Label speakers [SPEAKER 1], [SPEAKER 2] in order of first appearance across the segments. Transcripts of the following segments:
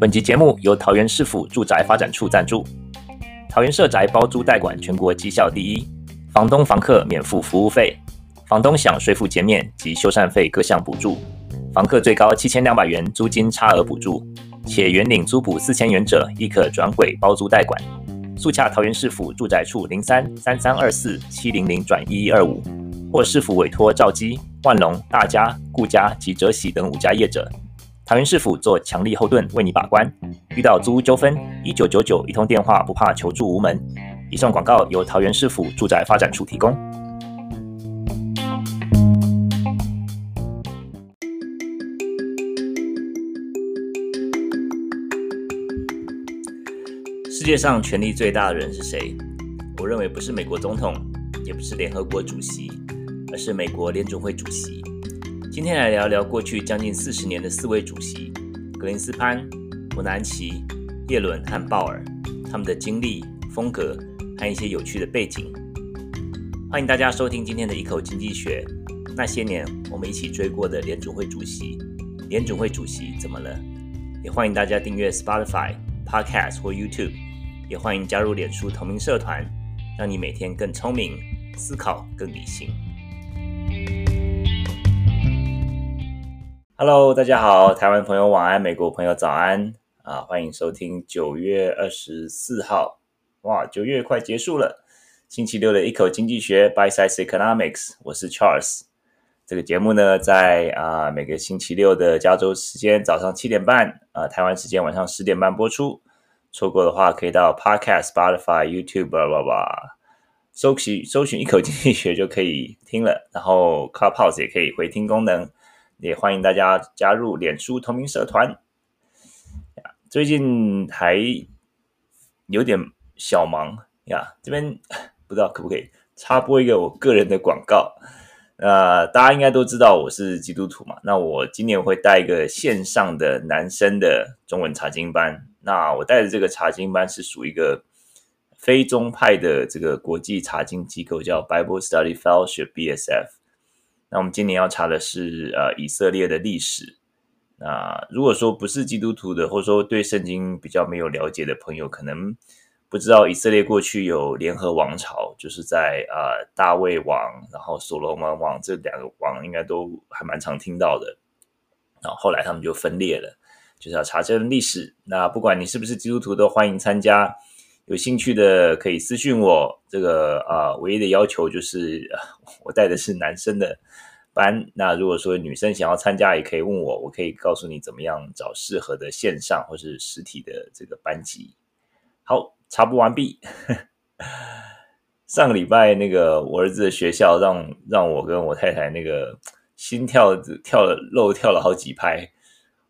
[SPEAKER 1] 本集节目由桃园市府住宅发展处赞助。桃园社宅包租代管全国绩效第一，房东房客免付服务费，房东享税负减免及修缮费各项补助，房客最高七千两百元租金差额补助，且原领租补四千元者亦可转轨包租代管。速洽桃园市府住宅处零三三三二四七零零转一一二五，或市府委托兆基、万隆、大家、顾家及哲喜等五家业者。桃园市府做强力后盾，为你把关。遇到租屋纠纷，一九九九一通电话不怕求助无门。以上广告由桃园市府住宅发展处提供。世界上权力最大的人是谁？我认为不是美国总统，也不是联合国主席，而是美国联准会主席。今天来聊聊过去将近四十年的四位主席：格林斯潘、伯南奇、叶伦和鲍尔，他们的经历、风格和一些有趣的背景。欢迎大家收听今天的一口经济学。那些年我们一起追过的联准会主席，联准会主席怎么了？也欢迎大家订阅 Spotify、Podcast 或 YouTube，也欢迎加入脸书同名社团，让你每天更聪明，思考更理性。Hello，大家好，台湾朋友晚安，美国朋友早安啊！欢迎收听九月二十四号，哇，九月快结束了，星期六的一口经济学 Bite Size Economics，我是 Charles。这个节目呢，在啊每个星期六的加州时间早上七点半，啊台湾时间晚上十点半播出。错过的话，可以到 Podcast、Spotify、YouTube，叭叭叭，搜寻搜寻一口经济学就可以听了。然后 Clubhouse 也可以回听功能。也欢迎大家加入脸书同名社团。最近还有点小忙呀，这边 不知道可不可以插播一个我个人的广告。呃，大家应该都知道我是基督徒嘛，那我今年会带一个线上的男生的中文查经班。那我带的这个查经班是属于一个非宗派的这个国际查经机构，叫 Bible Study Fellowship（BSF）。那我们今年要查的是呃以色列的历史。那如果说不是基督徒的，或者说对圣经比较没有了解的朋友，可能不知道以色列过去有联合王朝，就是在呃大卫王，然后所罗门王这两个王应该都还蛮常听到的。然后后来他们就分裂了，就是要查证历史。那不管你是不是基督徒，都欢迎参加。有兴趣的可以私讯我，这个啊、唯一的要求就是 我带的是男生的班。那如果说女生想要参加，也可以问我，我可以告诉你怎么样找适合的线上或是实体的这个班级。好，插播完毕。上个礼拜那个我儿子的学校让让我跟我太太那个心跳跳了漏跳了好几拍。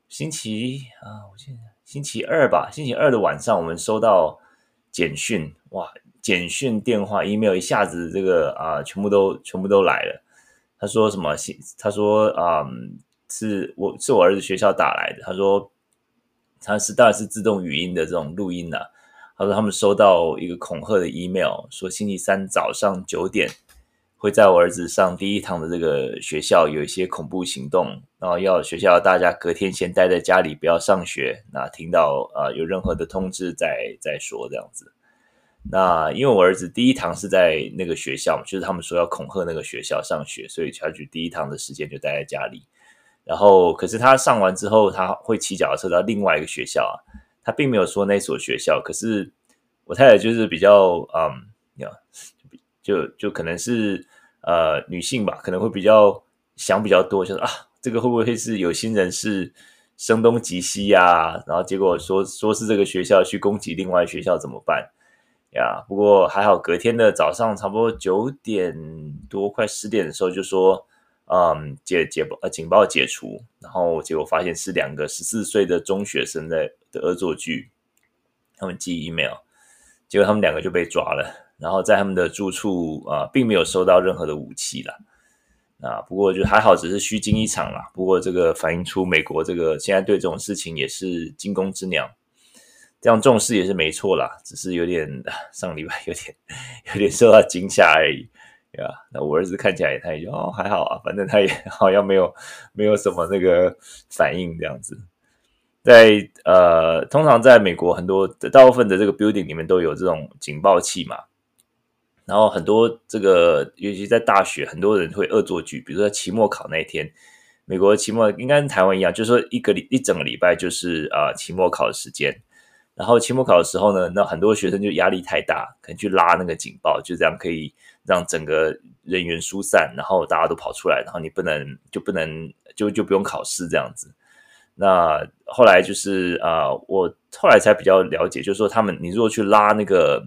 [SPEAKER 1] 星期啊，我记得星期二吧，星期二的晚上我们收到。简讯哇，简讯、电话、email 一下子这个啊、全部都全部都来了。他说什么？他说啊、是我是我儿子学校打来的。他说他是当然是自动语音的这种录音呐、他说他们收到一个恐吓的 email，说星期三早上九点会在我儿子上第一堂的这个学校有一些恐怖行动，然后要学校大家隔天先待在家里，不要上学。那听到啊、有任何的通知再再说这样子。那因为我儿子第一堂是在那个学校，就是他们说要恐吓那个学校上学，所以他就第一堂的时间就待在家里。然后，可是他上完之后，他会骑脚踏车到另外一个学校啊。他并没有说那所学校，可是我太太就是比较嗯，就就可能是呃女性吧，可能会比较想比较多，就是啊，这个会不会是有心人士声东击西呀？然后结果说说是这个学校去攻击另外学校怎么办？呀，不过还好，隔天的早上差不多九点多，快十点的时候就说，嗯，解解报呃警报解除，然后结果发现是两个十四岁的中学生在的恶作剧，他们寄 email，结果他们两个就被抓了，然后在他们的住处啊、并没有收到任何的武器啦，啊，不过就还好，只是虚惊一场啦。不过这个反映出美国这个现在对这种事情也是惊弓之鸟。这样重视也是没错啦，只是有点 上礼拜有点有点受到惊吓而已。对吧？那我儿子看起来他也就哦还好啊，反正他也 好像没有没有什么那个反应这样子。在呃，通常在美国很多大部分的这个 building 里面都有这种警报器嘛。然后很多这个，尤其在大学，很多人会恶作剧，比如说期末考那一天，美国期末应该跟台湾一样，就是说一个礼一整个礼拜就是啊、期末考的时间。然后期末考的时候呢，那很多学生就压力太大，可能去拉那个警报，就这样可以让整个人员疏散，然后大家都跑出来，然后你不能就不能就就不用考试这样子。那后来就是啊、我后来才比较了解，就是说他们你如果去拉那个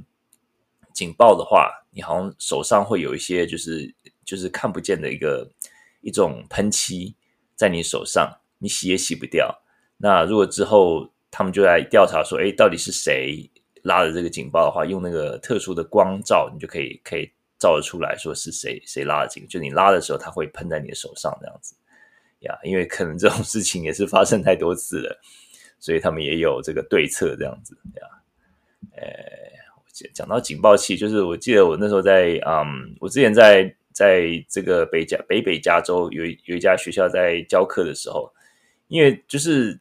[SPEAKER 1] 警报的话。你好像手上会有一些，就是就是看不见的一个一种喷漆在你手上，你洗也洗不掉。那如果之后他们就来调查说，哎，到底是谁拉的这个警报的话，用那个特殊的光照，你就可以可以照得出来说是谁谁拉的警。就你拉的时候，它会喷在你的手上这样子呀。因为可能这种事情也是发生太多次了，所以他们也有这个对策这样子呀。呃。讲到警报器，就是我记得我那时候在嗯，我之前在在这个北加北北加州有有一家学校在教课的时候，因为就是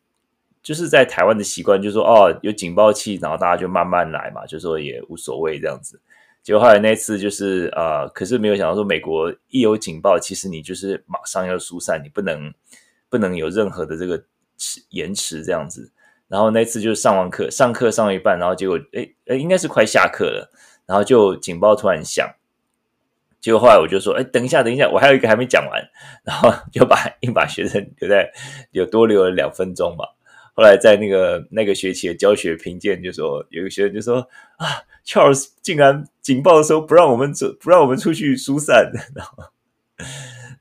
[SPEAKER 1] 就是在台湾的习惯，就是说哦有警报器，然后大家就慢慢来嘛，就说也无所谓这样子。结果后来那次就是呃，可是没有想到说美国一有警报，其实你就是马上要疏散，你不能不能有任何的这个迟延迟这样子。然后那次就是上完课，上课上一半，然后结果，诶诶，应该是快下课了，然后就警报突然响，结果后来我就说，诶，等一下，等一下，我还有一个还没讲完，然后就把硬把学生留在，有多留了两分钟吧。后来在那个那个学期的教学评鉴就说，有个学生就说，啊，Charles 竟然警报的时候不让我们走，不让我们出去疏散，然后。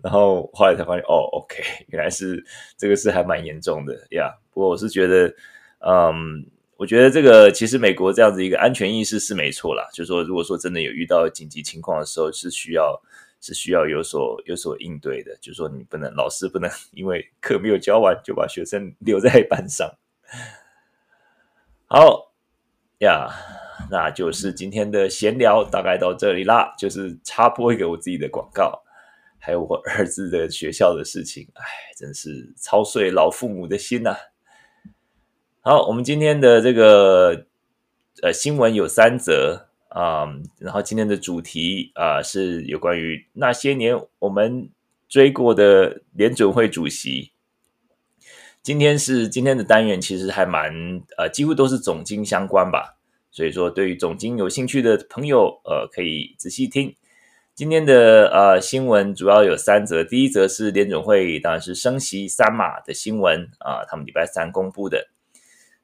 [SPEAKER 1] 然后后来才发现，哦，OK，原来是这个事还蛮严重的呀。不过我是觉得。嗯，我觉得这个其实美国这样子一个安全意识是没错啦。就是说，如果说真的有遇到紧急情况的时候，是需要是需要有所有所应对的。就是说，你不能老师不能 因为课没有教完就把学生留在班上。好呀，那就是今天的闲聊，大概到这里啦。就是插播一个我自己的广告，还有我儿子的学校的事情。哎，真是操碎老父母的心呐、啊。好，我们今天的这个呃新闻有三则啊、然后今天的主题啊、是有关于那些年我们追过的联准会主席。今天是今天的单元，其实还蛮呃几乎都是总经相关吧，所以说对于总经有兴趣的朋友呃可以仔细听。今天的呃新闻主要有三则，第一则是联准会当然是升息三码的新闻啊、他们礼拜三公布的。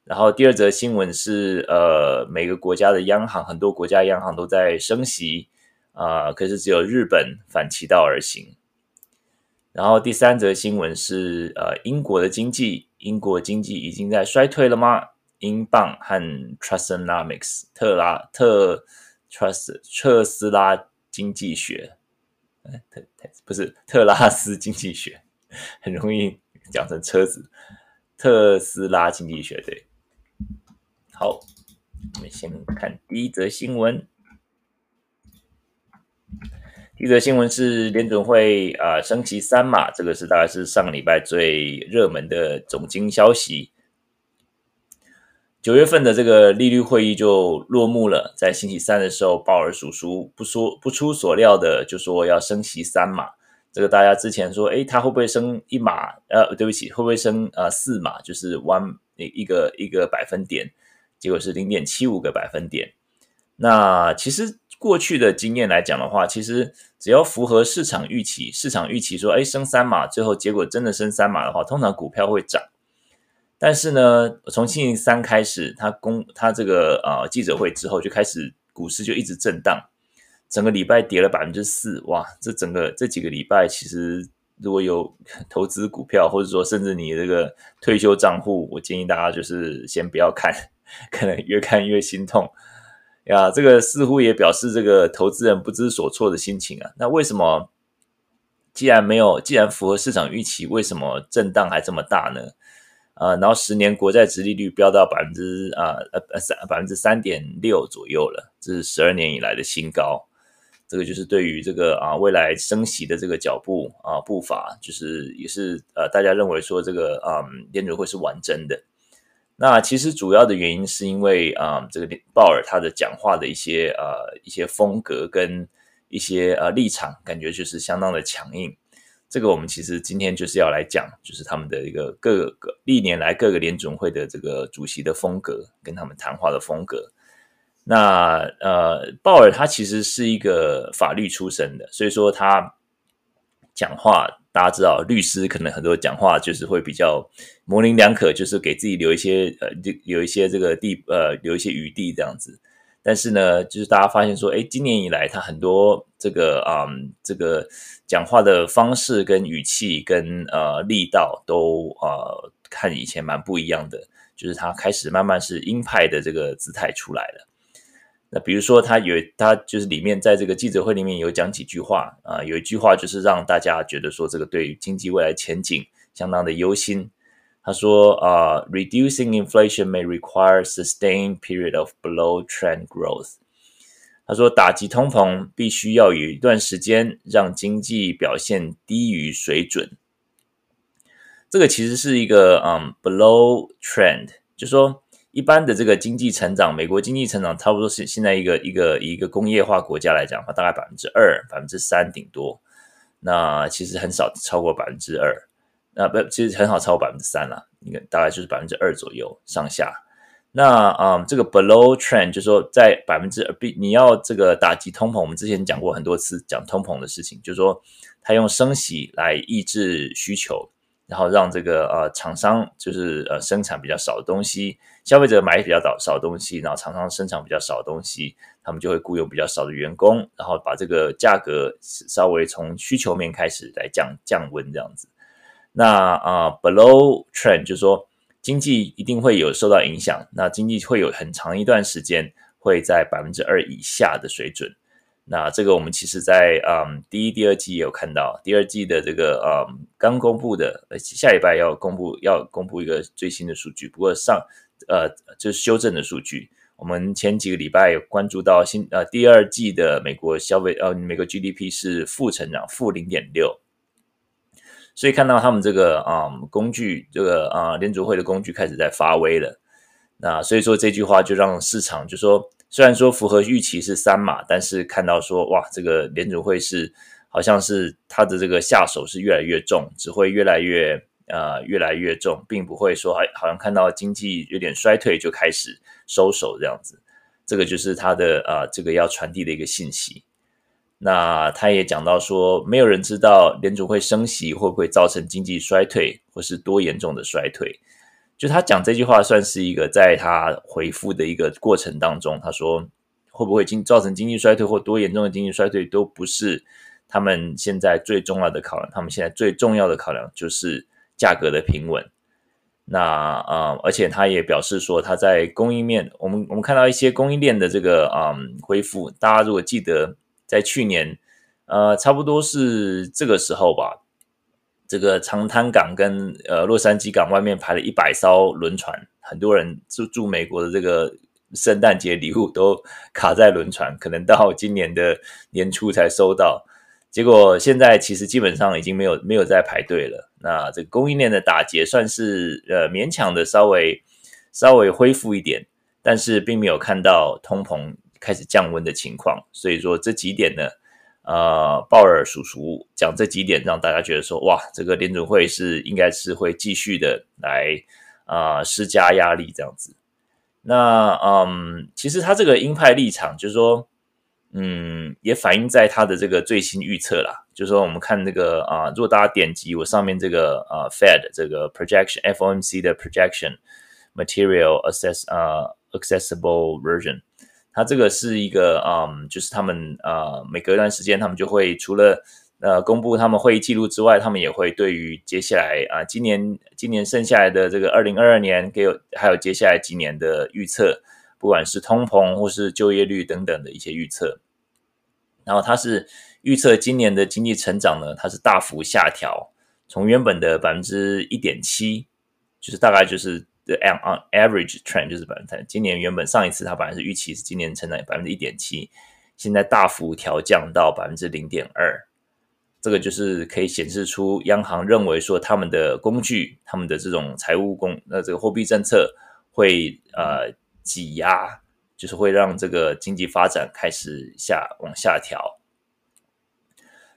[SPEAKER 1] 然后第二则新闻是，呃，每个国家的央行，很多国家央行都在升息，啊、可是只有日本反其道而行。然后第三则新闻是，呃，英国的经济，英国经济已经在衰退了吗？英镑和 Trussonomics 特拉特 Trust 特斯拉经济学，特不是特拉斯经济学，很容易讲成车子，特斯拉经济学对。好，我们先看第一则新闻。第一则新闻是联准会啊升息三码，这个是大概是上个礼拜最热门的总经消息。九月份的这个利率会议就落幕了，在星期三的时候，鲍尔叔叔不说不出所料的就说要升息三码。这个大家之前说，诶，他会不会升一码？呃，对不起，会不会升呃四码？就是 one 一个一个百分点。结果是零点七五个百分点。那其实过去的经验来讲的话，其实只要符合市场预期，市场预期说，哎，升三码，最后结果真的升三码的话，通常股票会涨。但是呢，从星期三开始，他公他这个呃记者会之后，就开始股市就一直震荡，整个礼拜跌了百分之四。哇，这整个这几个礼拜，其实如果有 投资股票，或者说甚至你这个退休账户，我建议大家就是先不要看。可能越看越心痛呀，这个似乎也表示这个投资人不知所措的心情啊。那为什么既然没有，既然符合市场预期，为什么震荡还这么大呢？啊，然后十年国债殖利率飙到百分之啊呃三百分之三点六左右了，这是十二年以来的新高。这个就是对于这个啊未来升息的这个脚步啊步伐，就是也是呃大家认为说这个嗯联储会是玩真的。那其实主要的原因是因为啊这个鲍尔他的讲话的一些呃一些风格跟一些呃立场，感觉就是相当的强硬。这个我们其实今天就是要来讲，就是他们的一个各个历年来各个联准会的这个主席的风格，跟他们谈话的风格。那呃，鲍尔他其实是一个法律出身的，所以说他讲话，大家知道，律师可能很多讲话就是会比较模棱两可，就是给自己留一些呃，有一些这个地呃，留一些余地这样子。但是呢，就是大家发现说，哎，今年以来他很多这个啊、嗯，这个讲话的方式跟语气跟呃力道都呃，看以前蛮不一样的，就是他开始慢慢是鹰派的这个姿态出来了。那比如说，他有他就是里面在这个记者会里面有讲几句话啊，有一句话就是让大家觉得说这个对于经济未来前景相当的忧心。他说啊，reducing inflation may require sustained period of below trend growth。他说，打击通膨必须要有一段时间让经济表现低于水准。这个其实是一个嗯，below trend，就说一般的这个经济成长，美国经济成长差不多是现在一个一个一个工业化国家来讲的话，大概百分之二、百分之三顶多。那其实很少超过百分之二。那不，其实很好，超过百分之三了，应该大概就是百分之二左右上下。那啊、嗯，这个 below trend 就是说在百分之二，你要这个打击通膨。我们之前讲过很多次讲通膨的事情，就是说他用升息来抑制需求，然后让这个呃厂商就是呃生产比较少的东西，消费者买比较少少东西，然后厂商生产比较少的东西，他们就会雇佣比较少的员工，然后把这个价格稍微从需求面开始来降降温这样子。那啊、，below trend 就是说经济一定会有受到影响，那经济会有很长一段时间会在百分之二以下的水准。那这个我们其实在嗯第一、第二季也有看到，第二季的这个嗯刚公布的，下礼拜要公布要公布一个最新的数据，不过上呃就是修正的数据。我们前几个礼拜有关注到新呃第二季的美国消费呃美国 GDP 是负成长，负零点六。所以看到他们这个啊、嗯、工具，这个啊联储会的工具开始在发威了。那所以说这句话就让市场就说，虽然说符合预期是三码，但是看到说哇，这个联储会是好像是他的这个下手是越来越重，只会越来越呃越来越重，并不会说哎好像看到经济有点衰退就开始收手这样子。这个就是他的啊、呃、这个要传递的一个信息。那他也讲到说，没有人知道联准会升息会不会造成经济衰退，或是多严重的衰退。就他讲这句话，算是一个在他回复的一个过程当中，他说会不会经造成经济衰退或多严重的经济衰退，都不是他们现在最重要的考量。他们现在最重要的考量就是价格的平稳。那啊、而且他也表示说，他在供应面，我们我们看到一些供应链的这个啊、嗯、恢复。大家如果记得。在去年，呃，差不多是这个时候吧。这个长滩港跟呃洛杉矶港外面排了一百艘轮船，很多人住住美国的这个圣诞节礼物都卡在轮船，可能到今年的年初才收到。结果现在其实基本上已经没有没有在排队了。那这个供应链的打结算是呃勉强的稍微稍微恢复一点，但是并没有看到通膨。开始降温的情况，所以说这几点呢，呃，鲍尔叔叔讲这几点，让大家觉得说，哇，这个联准会是应该是会继续的来啊、呃、施加压力这样子。那嗯，其实他这个鹰派立场，就是说，嗯，也反映在他的这个最新预测啦，就是说，我们看这个啊、呃，如果大家点击我上面这个啊、呃、Fed 这个 projection，FOMC 的 projection material access 啊、呃、accessible version。它这个是一个，嗯，就是他们呃，每隔一段时间，他们就会除了呃公布他们会议记录之外，他们也会对于接下来啊、今年今年剩下来的这个二零二二年，给有还有接下来几年的预测，不管是通膨或是就业率等等的一些预测。然后它是预测今年的经济成长呢，它是大幅下调，从原本的百分之一点七，就是大概就是。的 on average trend 就是百分之，今年原本上一次它本来是预期是今年成长百分之一点七，现在大幅调降到百分之零点二。这个就是可以显示出央行认为说他们的工具，他们的这种财务工，呃，这个货币政策会呃挤压，就是会让这个经济发展开始下往下调。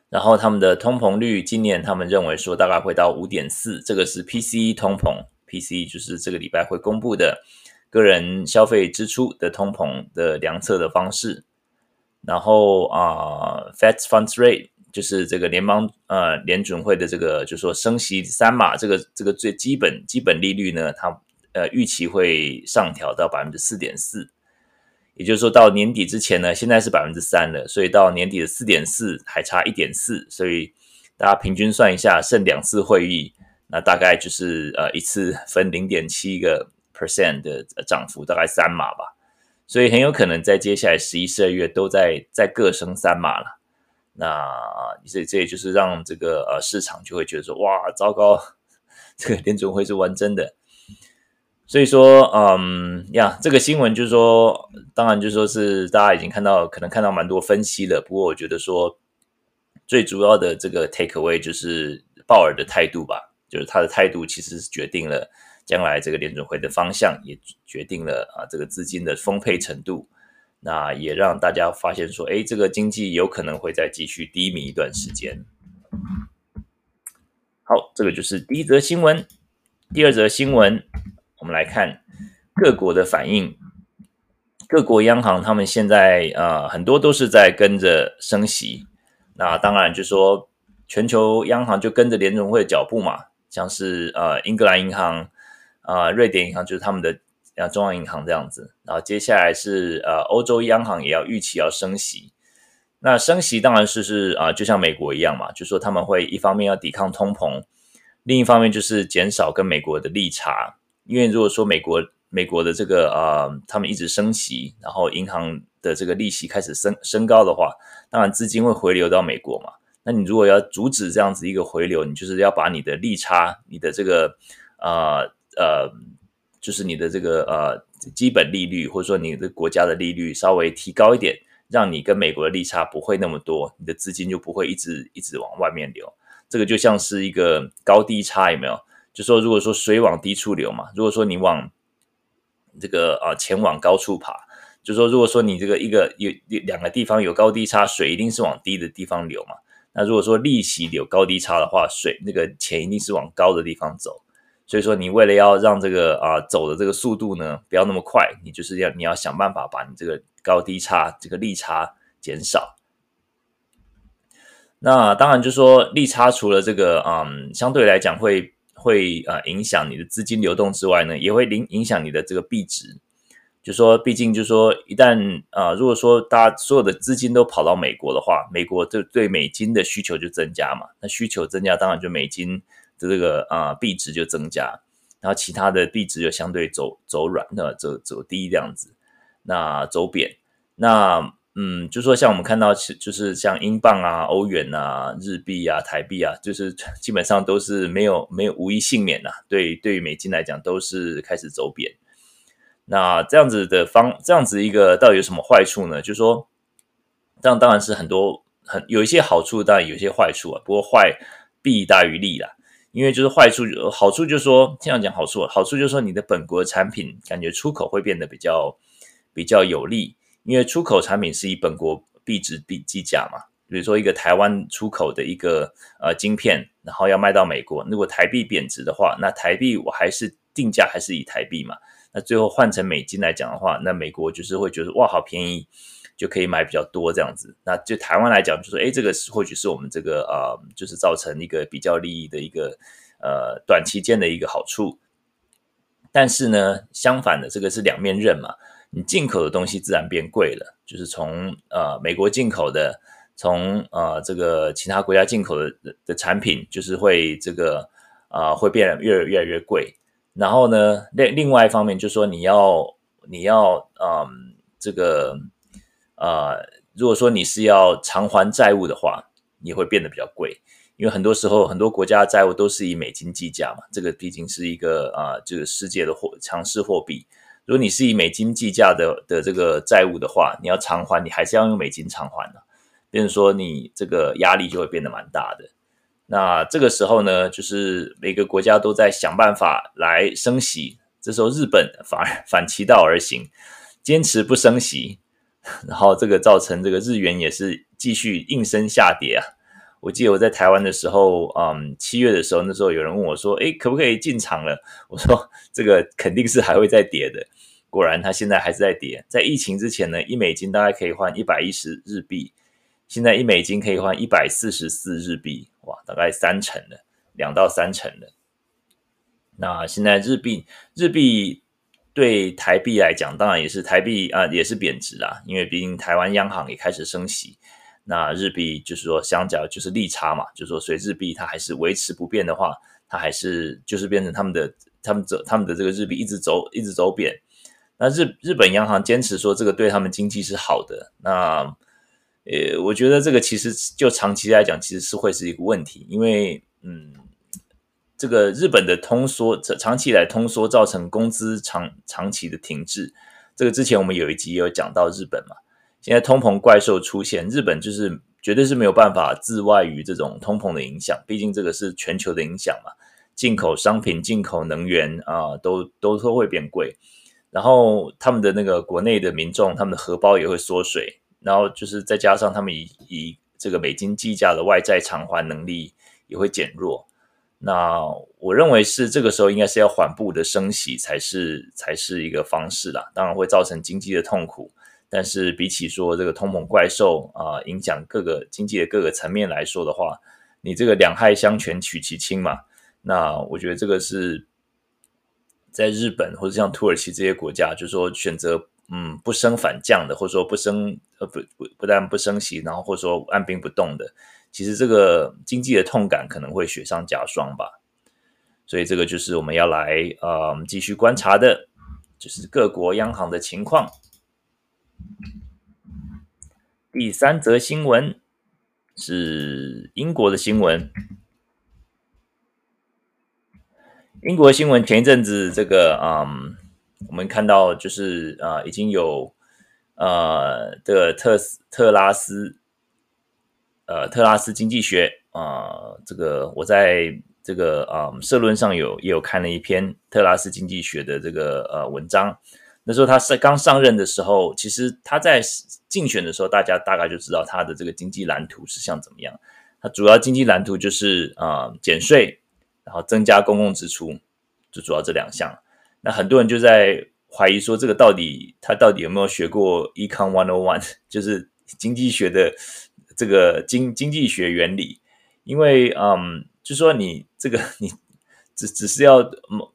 [SPEAKER 1] 然后他们的通膨率今年他们认为说大概会到五点四，这个是 PCE 通膨 P.C. 就是这个礼拜会公布的个人消费支出的通膨的量测的方式。然后啊，，Fed Funds Rate。就是这个联邦呃联准会的这个，就是说升息三码，这个这个最基本基本利率呢，它呃预期会上调到百分之四点四，也就是说到年底之前呢，现在是百分之三了，所以到年底的四点四还差一点四，所以大家平均算一下，剩两次会议，那大概就是呃一次分零点七个 percent 的涨幅，大概三码吧，所以很有可能在接下来十一、十二月都在在各升三码了。那这这也就是让这个呃市场就会觉得说，哇，糟糕，这个联总会是玩真的。所以说，嗯呀，这个新闻就是说，当然就是说是大家已经看到，可能看到蛮多分析了。不过我觉得说，最主要的这个 take away 就是鲍尔的态度吧，就是他的态度其实是决定了将来这个联准会的方向，也决定了啊这个资金的丰沛程度。那也让大家发现说，哎，这个经济有可能会再继续低迷一段时间。好，这个就是第一则新闻。第二则新闻，我们来看各国的反应。各国央行他们现在呃很多都是在跟着升息。那当然就说全球央行就跟着联准会的脚步嘛，像是呃英格兰银行啊、呃、瑞典银行就是他们的。像中央银行这样子，然后接下来是呃欧洲央行也要预期要升息，那升息当然是是啊、就像美国一样嘛，就说他们会一方面要抵抗通膨，另一方面就是减少跟美国的利差，因为如果说美国美国的这个呃他们一直升息，然后银行的这个利息开始升升高的话，当然资金会回流到美国嘛，那你如果要阻止这样子一个回流，你就是要把你的利差，你的这个呃呃。就是你的这个呃基本利率，或者说你的国家的利率稍微提高一点，让你跟美国的利差不会那么多，你的资金就不会一直一直往外面流。这个就像是一个高低差，有没有？就说如果说水往低处流嘛，如果说你往这个啊钱往高处爬，就说如果说你这个一个有有两个地方有高低差，水一定是往低的地方流嘛。那如果说利息有高低差的话，水那个钱一定是往高的地方走。所以说，你为了要让这个啊走的这个速度呢，不要那么快，你就是要你要想办法把你这个高低差这个利差减少。那当然就说利差除了这个嗯相对来讲会会啊影响你的资金流动之外呢，也会影影响你的这个币值。就说毕竟就说一旦啊如果说大家所有的资金都跑到美国的话，美国就对美金的需求就增加嘛，那需求增加，当然就美金。的这个啊币值就增加，然后其他的币值就相对走走软，那走走低这样子，那走贬，那嗯，就说像我们看到，就是像英镑啊、欧元啊、日币啊、台币啊，就是基本上都是没有没有无一幸免呐。对，对于美金来讲，都是开始走贬。那这样子的方，这样子一个到底有什么坏处呢？就是说，这样当然是很多很有一些好处，当然有一些坏处啊。不过坏弊大于利啦。因为就是坏处，好处就是说，这样讲好处，好处就是说你的本国产品感觉出口会变得比较比较有利，因为出口产品是以本国币值币计价嘛。比如说一个台湾出口的一个呃晶片，然后要卖到美国，如果台币贬值的话，那台币我还是定价还是以台币嘛。那最后换成美金来讲的话，那美国就是会觉得哇，好便宜。就可以买比较多这样子，那就台湾来讲，就说，哎，这个是或许是我们这个呃，就是造成一个比较利益的一个呃短期间的一个好处。但是呢，相反的，这个是两面刃嘛，你进口的东西自然变贵了，就是从呃美国进口的，从呃这个其他国家进口的的产品，就是会这个啊、会变得越越来越贵。然后呢，另另外一方面就是说，你要你要嗯、这个。呃，如果说你是要偿还债务的话，你会变得比较贵，因为很多时候很多国家的债务都是以美金计价嘛，这个毕竟是一个啊，这、呃、个世界的货强势货币。如果你是以美金计价的的这个债务的话，你要偿还，你还是要用美金偿还的，变成说你这个压力就会变得蛮大的。那这个时候呢，就是每个国家都在想办法来升息，这时候日本反而反其道而行，坚持不升息，然后这个造成这个日元也是继续应声下跌啊。我记得我在台湾的时候，嗯，七月的时候，那时候有人问我说：“诶，可不可以进场了？”我说：“这个肯定是还会再跌的。”果然，它现在还是在跌。在疫情之前呢，一美金大概可以换一百一十日币，现在一美金可以换一百四十四日币，哇，大概三成了，两到三成了。那现在日币，日币对台币来讲，当然也是台币啊，也是贬值啦，因为毕竟台湾央行也开始升息。那日币就是说，相较就是利差嘛，就是说，所以日币它还是维持不变的话，它还是就是变成他们的他们走他们的这个日币一直走一直走贬。那日日本央行坚持说这个对他们经济是好的。那呃，我觉得这个其实就长期来讲，其实是会是一个问题，因为嗯，这个日本的通缩长长期以来通缩造成工资长长期的停滞。这个之前我们有一集有讲到日本嘛。现在通膨怪兽出现，日本就是绝对是没有办法自外于这种通膨的影响，毕竟这个是全球的影响嘛。进口商品、进口能源啊，都都都会变贵。然后他们的那个国内的民众，他们的荷包也会缩水。然后就是再加上他们以以这个美金计价的外债偿还能力也会减弱。那我认为是这个时候应该是要缓步的升息才是才是一个方式啦。当然会造成经济的痛苦。但是比起说这个通膨怪兽啊、影响各个经济的各个层面来说的话，你这个两害相权取其轻嘛。那我觉得这个是在日本或者像土耳其这些国家，就是说选择嗯不升反降的，或者说不升呃不不不但不升息，然后或者说按兵不动的，其实这个经济的痛感可能会雪上加霜吧。所以这个就是我们要来呃继续观察的，就是各国央行的情况。第三则新闻是英国的新闻。英国新闻前一阵子，这个嗯，我们看到就是啊、呃，已经有呃的特斯特拉斯呃特拉斯经济学啊、这个我在这个啊、社论上有也有看了一篇特拉斯经济学的这个呃文章。那时候他是刚上任的时候，其实他在竞选的时候，大家大概就知道他的这个经济蓝图是像怎么样。他主要经济蓝图就是啊、减税，然后增加公共支出，就主要这两项。那很多人就在怀疑说，这个到底他到底有没有学过 Econ One o One，就是经济学的这个经经济学原理？因为嗯，就说你这个 你。只只是要，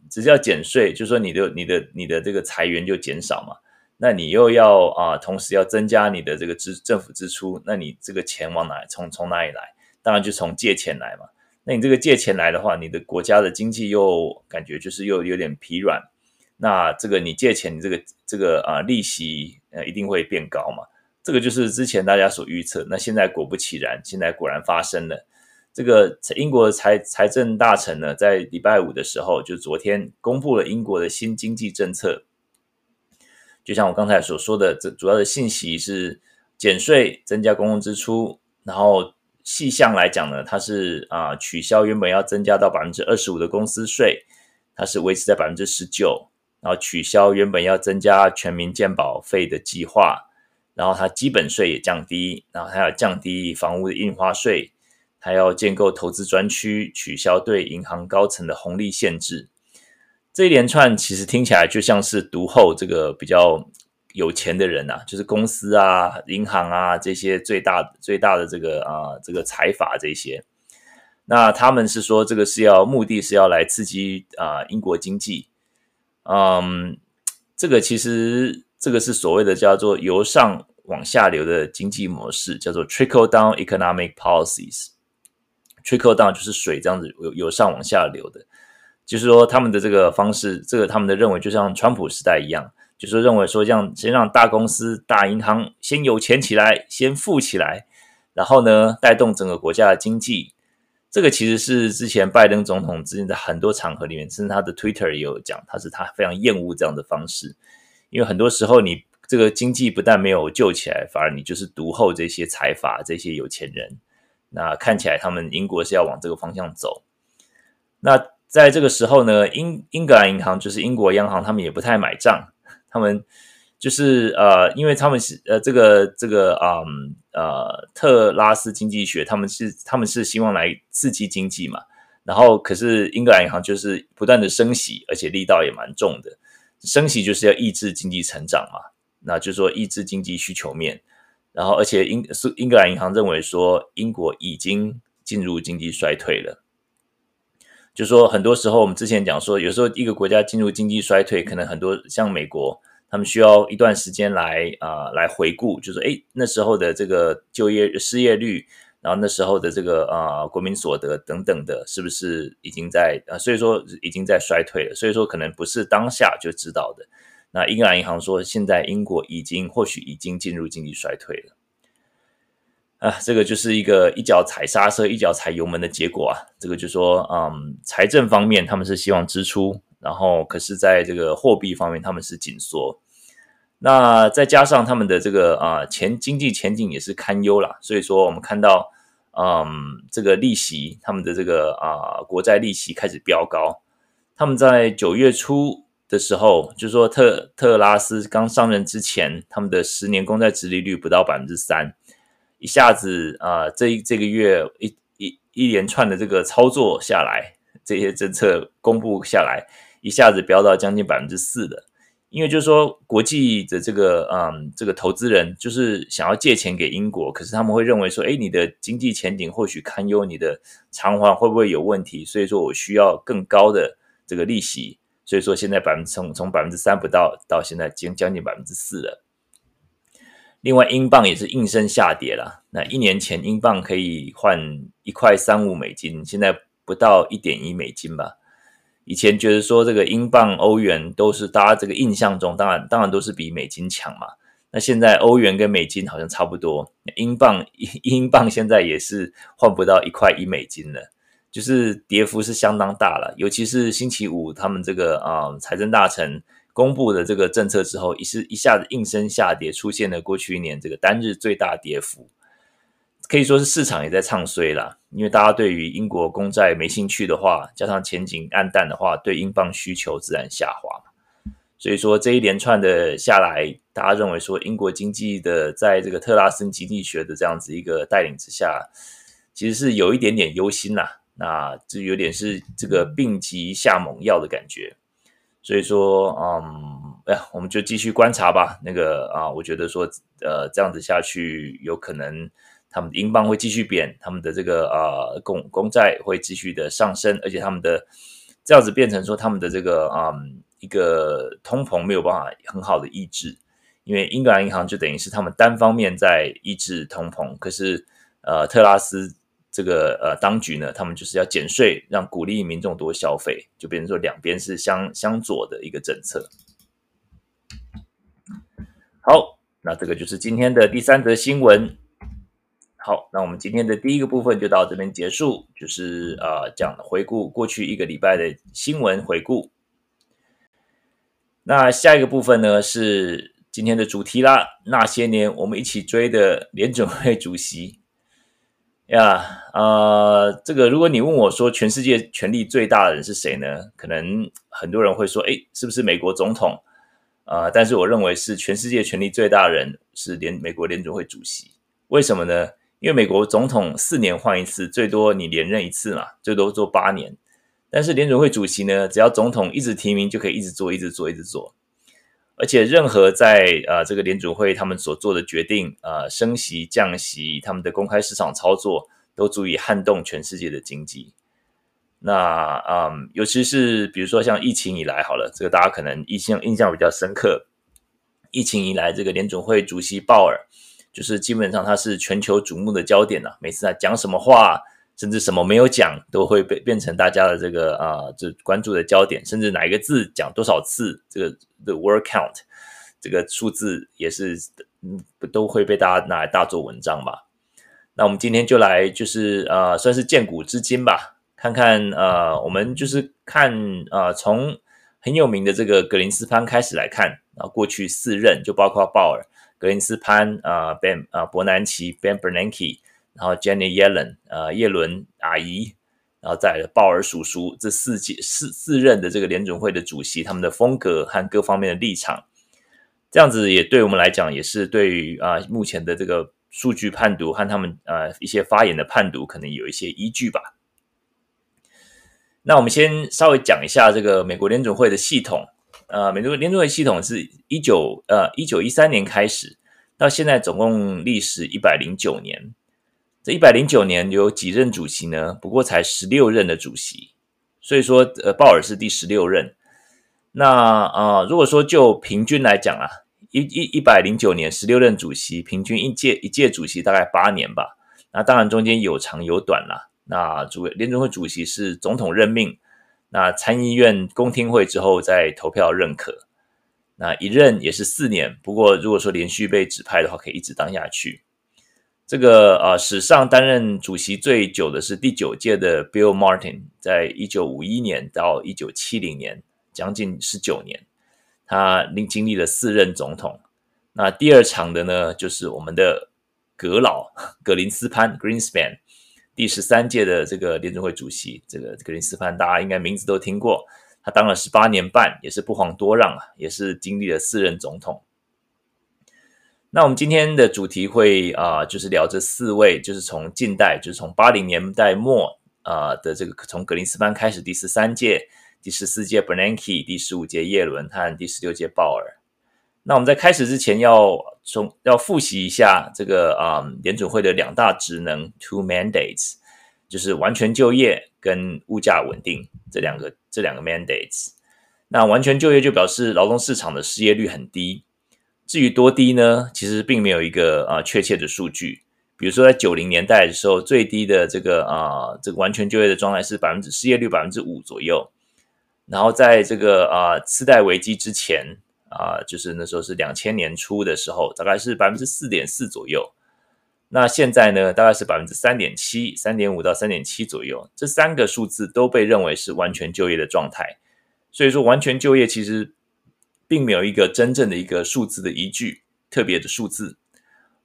[SPEAKER 1] 只是要减税，就说你的你的你的这个财源就减少嘛，那你又要啊，同时要增加你的这个支政府支出，那你这个钱往哪？从从哪里来？当然就从借钱来嘛。那你这个借钱来的话，你的国家的经济又感觉就是又有点疲软，那这个你借钱，你这个这个啊利息呃一定会变高嘛。这个就是之前大家所预测，那现在果不其然，现在果然发生了。这个英国的财财政大臣呢，在礼拜五的时候，就昨天公布了英国的新经济政策。就像我刚才所说的，这主要的信息是减税、增加公共支出。然后细项来讲呢，它是啊取消原本要增加到百分之二十五的公司税，它是维持在百分之十九。然后取消原本要增加全民健保费的计划，然后它基本税也降低，然后还要降低房屋的印花税。还要建构投资专区，取消对银行高层的红利限制。这一连串其实听起来就像是读后这个比较有钱的人啊，就是公司啊、银行啊这些最大最大的这个啊这个财阀这些。那他们是说这个是要目的是要来刺激啊英国经济。嗯，这个其实这个是所谓的叫做由上往下流的经济模式，叫做 trickle down economic policies。Trickle down 就是水这样子由由上往下流的，就是说他们的这个方式，这个他们的认为就像川普时代一样，就是认为说这样先让大公司、大银行先有钱起来，先富起来，然后呢带动整个国家的经济。这个其实是之前拜登总统之前在很多场合里面，甚至他的 Twitter 也有讲，他是他非常厌恶这样的方式，因为很多时候你这个经济不但没有救起来，反而你就是独厚这些财阀、这些有钱人。那看起来他们英国是要往这个方向走。那在这个时候呢，英英格兰银行就是英国央行，他们也不太买账，他们就是呃，因为他们是呃这个这个嗯呃特拉斯经济学，他们是他们是希望来刺激经济嘛。然后可是英格兰银行就是不断的升息，而且力道也蛮重的。升息就是要抑制经济成长嘛，那就是说抑制经济需求面。然后而且英英格兰银行认为说英国已经进入经济衰退了。就说很多时候，我们之前讲说，有时候一个国家进入经济衰退，可能很多像美国，他们需要一段时间来啊、来回顾，就是诶那时候的这个就业失业率，然后那时候的这个啊、国民所得等等的，是不是已经在啊、所以说已经在衰退了，所以说可能不是当下就知道的。那英格兰银行说，现在英国已经或许已经进入经济衰退了。啊，这个就是一个一脚踩刹车，一脚踩油门的结果啊。这个就说，嗯，财政方面他们是希望支出，然后可是在这个货币方面他们是紧缩。那再加上他们的这个啊前经济前景也是堪忧啦。所以说我们看到，嗯，这个利息，他们的这个啊国债利息开始飙高。他们在九月初的时候，就说特特拉斯刚上任之前，他们的十年公债殖利率不到百分之三。一下子啊、这这个月一一一连串的这个操作下来，这些政策公布下来，一下子飙到将近百分之四的。因为就是说，国际的这个嗯，这个投资人就是想要借钱给英国，可是他们会认为说，哎，你的经济前景或许堪忧，你的偿还会不会有问题？所以说我需要更高的这个利息。所以说现在百分从从百分之三不到，到现在将将近百分之四了。另外，英镑也是应声下跌了。那一年前，英镑可以换一块三五美金，现在不到一点一美金吧。以前觉得说这个英镑、欧元都是大家这个印象中，当然当然都是比美金强嘛。那现在欧元跟美金好像差不多，英镑 英镑现在也是换不到一块一美金了，就是跌幅是相当大了。尤其是星期五，他们这个啊、财政大臣。公布的这个政策之后，一是一下子应声下跌，出现了过去一年这个单日最大跌幅，可以说是市场也在唱衰了。因为大家对于英国公债没兴趣的话，加上前景黯淡的话，对英镑需求自然下滑嘛。所以说这一连串的下来，大家认为说英国经济的在这个特拉斯经济学的这样子一个带领之下，其实是有一点点忧心呐。那这有点是这个病急下猛药的感觉。所以说，嗯，哎呀，我们就继续观察吧。那个啊，我觉得说，呃，这样子下去，有可能他们的英镑会继续贬，他们的这个啊公公债会继续的上升，而且他们的这样子变成说，他们的这个啊一个通膨没有办法很好的抑制，因为英格兰银行就等于是他们单方面在抑制通膨，可是呃特拉斯。这个呃，当局呢，他们就是要减税，让鼓励民众多消费，就变成说两边是相相左的一个政策。好，那这个就是今天的第三则新闻。好，那我们今天的第一个部分就到这边结束，就是呃，讲回顾过去一个礼拜的新闻回顾。那下一个部分呢，是今天的主题啦，那些年我们一起追的联准会主席。呀，呃，这个如果你问我说全世界权力最大的人是谁呢？可能很多人会说，诶，是不是美国总统？呃，但是我认为是全世界权力最大的人是联美国联准会主席。为什么呢？因为美国总统四年换一次，最多你连任一次嘛，最多做八年。但是联准会主席呢，只要总统一直提名，就可以一直做，一直做，一直做。而且，任何在呃这个联准会他们所做的决定，呃升息、降息，他们的公开市场操作，都足以撼动全世界的经济。那嗯，尤其是比如说像疫情以来，好了，这个大家可能印象印象比较深刻。疫情以来，这个联准会主席鲍尔，就是基本上他是全球瞩目的焦点呐，每次他讲什么话。甚至什么没有讲都会被变成大家的这个啊，这关注的焦点。甚至哪一个字讲多少次，这个 the word count 这个数字也是嗯，都会被大家拿来大做文章吧。那我们今天就来就是呃，算是见古知今吧，看看呃，我们就是看呃，从很有名的这个格林斯潘开始来看，然后过去四任就包括鲍尔、格林斯潘啊、Ben 啊、伯南奇、Ben Bernanke，然后 Janet Yellen 啊、耶伦阿姨，然后再鲍尔叔叔这四届四四任的这个联准会的主席，他们的风格和各方面的立场，这样子也对我们来讲，也是对于啊目前的这个数据判读和他们呃一些发言的判读，可能有一些依据吧。那我们先稍微讲一下这个美国联准会的系统。呃，美国联准会系统是一九呃一九一三年开始，到现在总共历时一百零九年。这一百零九年有几任主席呢？不过才十六任的主席，所以说呃，鲍尔是第十六任。那啊、呃，如果说就平均来讲啊，一一一百零九年十六任主席，平均一届一届主席大概八年吧。那当然中间有长有短啦。那主联准会主席是总统任命，那参议院公听会之后再投票认可。那一任也是四年，不过如果说连续被指派的话，可以一直当下去。这个呃，史上担任主席最久的是第九届的 Bill Martin，在一九五一年到一九七零年，将近十九年，他经经历了四任总统。那第二长的呢，就是我们的葛老格林斯潘 Greenspan。第十三届的这个联准会主席，这个格林斯潘，大家应该名字都听过。他当了十八年半，也是不遑多让啊，也是经历了四任总统。那我们今天的主题会啊、就是聊这四位，就是从近代，就是从八零年代末啊、的这个从格林斯潘开始，第十三届、第十四届 Bernanke，第十五届叶伦和第十六届鲍尔。那我们在开始之前要从要复习一下这个啊、联准会的两大职能 two mandates，就是完全就业跟物价稳定这两个这两个 mandates。那完全就业就表示劳动市场的失业率很低，至于多低呢？其实并没有一个啊确切的数据。比如说在九零年代的时候，最低的这个啊这个完全就业的状态是百分之失业率百分之五左右，然后在这个啊次贷危机之前。啊，就是那时候是两千年初的时候，大概是百分之四点四左右。那现在呢，大概是百分之三点七、三点五到三点七左右。这三个数字都被认为是完全就业的状态。所以说，完全就业其实并没有一个真正的一个数字的依据，特别的数字。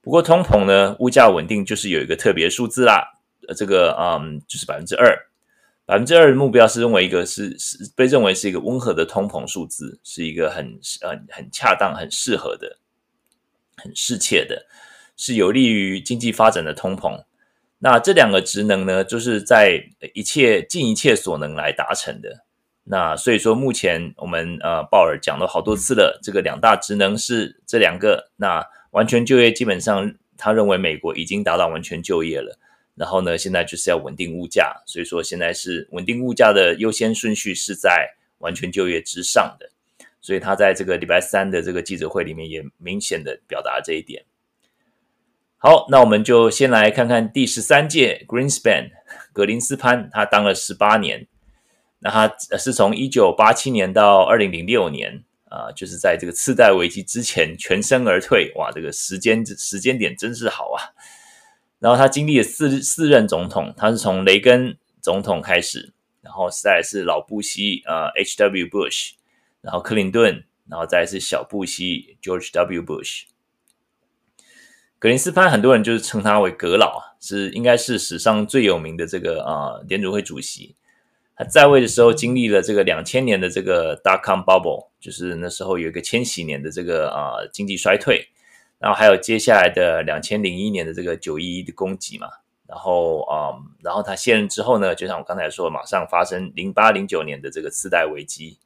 [SPEAKER 1] 不过通膨呢，物价稳定就是有一个特别数字啦。呃，这个嗯，就是百分之二。百分之二的目标是认为一个是是被认为是一个温和的通膨数字，是一个很呃很恰当、很适合的、很适切的，是有利于经济发展的通膨。那这两个职能呢，就是在一切尽一切所能来达成的。那所以说，目前我们呃鲍尔讲了好多次了，这个两大职能是这两个。那完全就业基本上他认为美国已经达到完全就业了。然后呢，现在就是要稳定物价，所以说现在是稳定物价的优先顺序是在完全就业之上的，所以他在这个礼拜三的这个记者会里面也明显的表达这一点。好，那我们就先来看看第十三届 Greenspan 格林斯潘，他当了十八年，那他是从一九八七年到二零零六年啊、就是在这个次贷危机之前全身而退，哇，这个时间时间点真是好啊。然后他经历了四四任总统，他是从雷根总统开始，然后再来是老布希，呃，H.W. Bush，然后克林顿，然后再是小布希，George W. Bush。格林斯潘很多人就是称他为葛老，是应该是史上最有名的这个啊联储会主席。他在位的时候经历了这个两千年的这个 Dot-com Bubble，就是那时候有一个千禧年的这个啊经济衰退。然后还有接下来的两千零一年的这个九一一的攻击嘛，然后嗯，然后他卸任之后呢，就像我刚才说，马上发生零八零九年的这个次贷危机。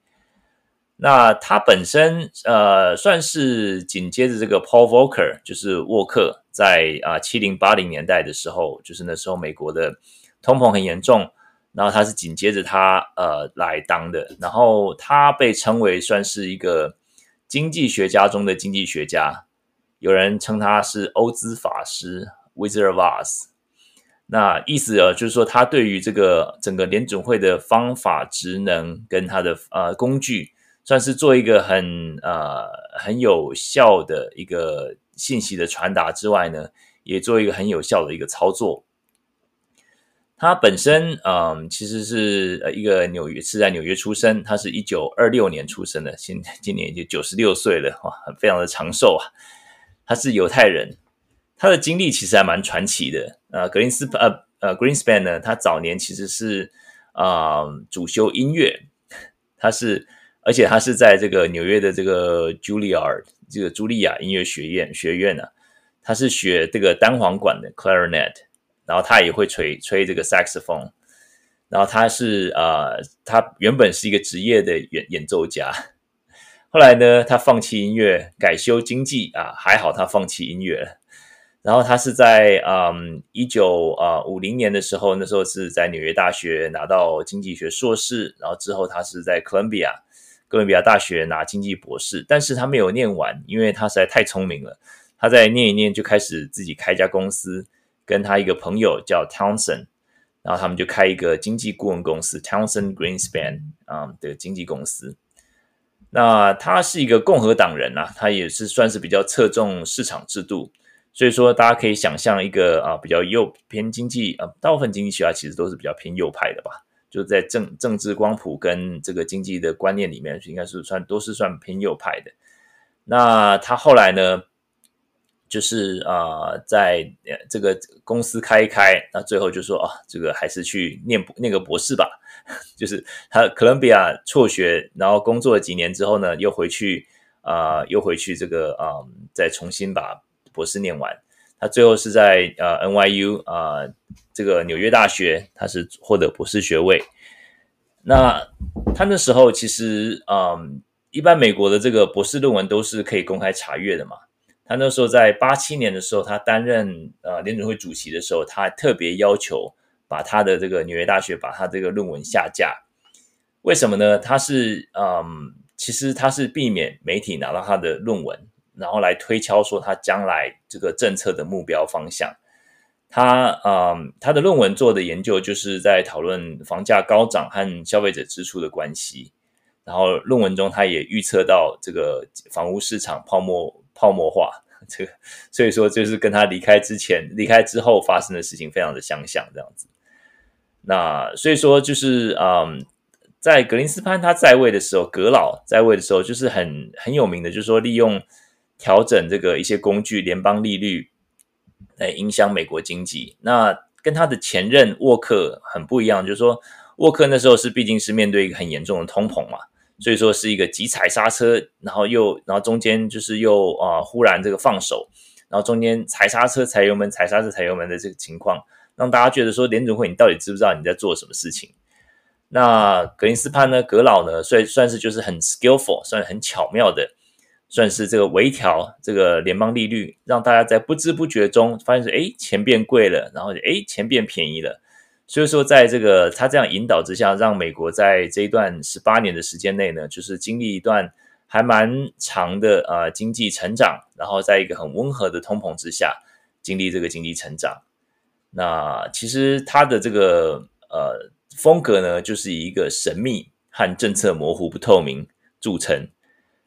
[SPEAKER 1] 那他本身呃算是紧接着这个 Paul Volcker，就是沃克，在啊七零八零年代的时候，就是那时候美国的通膨很严重，然后他是紧接着他呃来当的，然后他被称为算是一个经济学家中的经济学家。有人称他是欧兹法师 （Wizard of Oz），那意思啊，就是说他对于这个整个联准会的方法、职能跟他的呃工具，算是做一个很呃很有效的一个信息的传达之外呢，也做一个很有效的一个操作。他本身嗯，其实是呃一个纽约是在纽约出生，他是一九二六年出生的，现今年已经九十六岁了，哇，非常的长寿啊。他是犹太人，他的经历其实还蛮传奇的。呃，格林斯呃呃 Greenspan 呢，他早年其实是啊、呃、主修音乐，他是而且他是在这个纽约的这个 Julia 这个茱莉亚音乐学院学院呢、他是学这个单簧管的 Clarinet。然后他也会吹吹这个 saxophone，然后他是呃，他原本是一个职业的演演奏家，后来呢，他放弃音乐，改修经济啊，还好他放弃音乐了。然后他是在嗯一九啊五零年的时候，那时候是在纽约大学拿到经济学硕士，然后之后他是在哥伦比亚哥伦比亚大学拿经济博士，但是他没有念完，因为他实在太聪明了，他在念一念就开始自己开一家公司。跟他一个朋友叫 Townsend，然后他们就开一个经济顾问公司 Townsend Greenspan 啊、的经纪公司。那他是一个共和党人啊，他也是算是比较侧重市场制度，所以说大家可以想象一个啊比较右偏经济啊，大部分经济学家其实都是比较偏右派的吧，就在政政治光谱跟这个经济的观念里面，应该是算都是算偏右派的。那他后来呢？就是啊、在这个公司开一开，那最后就说啊，这个还是去念念个博士吧。就是他哥伦比亚辍学，然后工作了几年之后呢，又回去啊、又回去这个啊、再重新把博士念完。他最后是在呃 NYU 啊、这个纽约大学，他是获得博士学位。那他那时候其实啊、呃，一般美国的这个博士论文都是可以公开查阅的嘛。他那时候在八七年的时候，他担任呃联准会主席的时候，他特别要求把他的这个纽约大学把他这个论文下架。为什么呢？他是嗯，其实他是避免媒体拿到他的论文，然后来推敲说他将来这个政策的目标方向。他嗯，他的论文做的研究就是在讨论房价高涨和消费者支出的关系。然后论文中他也预测到这个房屋市场泡沫。泡沫化，这个所以说就是跟他离开之前、离开之后发生的事情非常的相像，这样子。那所以说就是嗯，在格林斯潘他在位的时候，格老在位的时候，就是很很有名的，就是说利用调整这个一些工具，联邦利率来影响美国经济。那跟他的前任沃克很不一样，就是说沃克那时候是毕竟是面对一个很严重的通膨嘛。所以说是一个急踩刹车，然后又然后中间就是又啊、忽然这个放手，然后中间踩刹车踩油门踩刹车踩油门的这个情况，让大家觉得说联准会你到底知不知道你在做什么事情？那格林斯潘呢，格老呢，算算是就是很 skillful，算很巧妙的，算是这个微调这个联邦利率，让大家在不知不觉中发现说，哎，钱变贵了，然后哎，钱变便宜了。所以说，在这个他这样引导之下，让美国在这一段十八年的时间内呢，就是经历一段还蛮长的呃经济成长，然后在一个很温和的通膨之下，经历这个经济成长。那其实他的这个呃风格呢，就是以一个神秘和政策模糊不透明著称。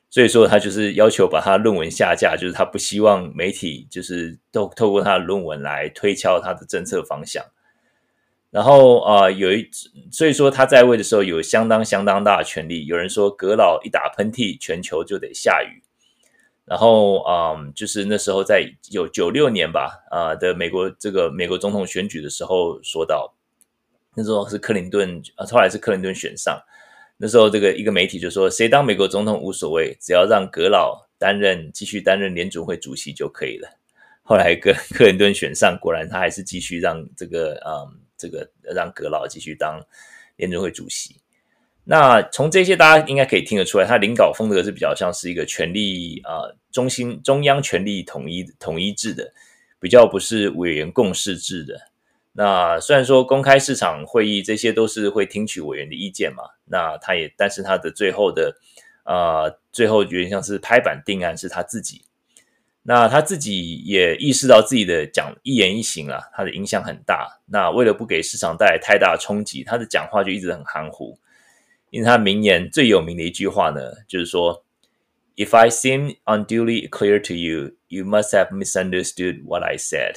[SPEAKER 1] 所以说，他就是要求把他论文下架，就是他不希望媒体就是透透过他的论文来推敲他的政策方向。然后啊、有一所以说他在位的时候有相当相当大的权力。有人说阁老一打喷嚏，全球就得下雨。然后啊、就是那时候在有九六年吧啊、的美国这个美国总统选举的时候说到，那时候是克林顿啊，后来是克林顿选上。那时候这个一个媒体就说，谁当美国总统无所谓，只要让格老担任继续担任联准会主席就可以了。后来克 克林顿选上，果然他还是继续让这个啊。呃这个让格老继续当联准会主席。那从这些大家应该可以听得出来，他领导风格是比较像是一个权力啊、中心中央权力统一统一制的，比较不是委员共识制的。那虽然说公开市场会议这些都是会听取委员的意见嘛，那他也但是他的最后的啊、最后有点像是拍板定案是他自己。那他自己也意识到自己的讲一言一行啊，他的影响很大。那为了不给市场带来太大的冲击，他的讲话就一直很含糊。因为他名言最有名的一句话呢，就是说：“If I seem unduly clear to you, you must have misunderstood what I said。”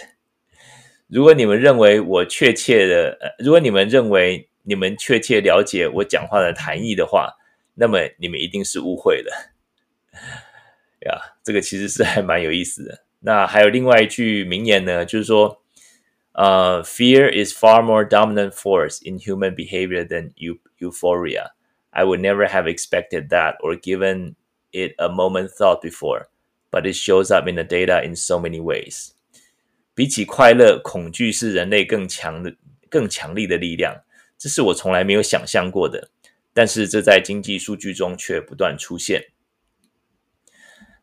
[SPEAKER 1] 如果你们认为我确切的，呃，如果你们认为你们确切了解我讲话的含义的话，那么你们一定是误会了。呀，这个其实是还蛮有意思的。那还有另外一句名言呢，就是说，呃，Fear is far more dominant force in human behavior than euphoria. I would never have expected that or given it a moment thought before, but it shows up in the data in so many ways. 比起快乐，恐惧是人类更强的、更强力的力量。这是我从来没有想象过的，但是这在经济数据中却不断出现。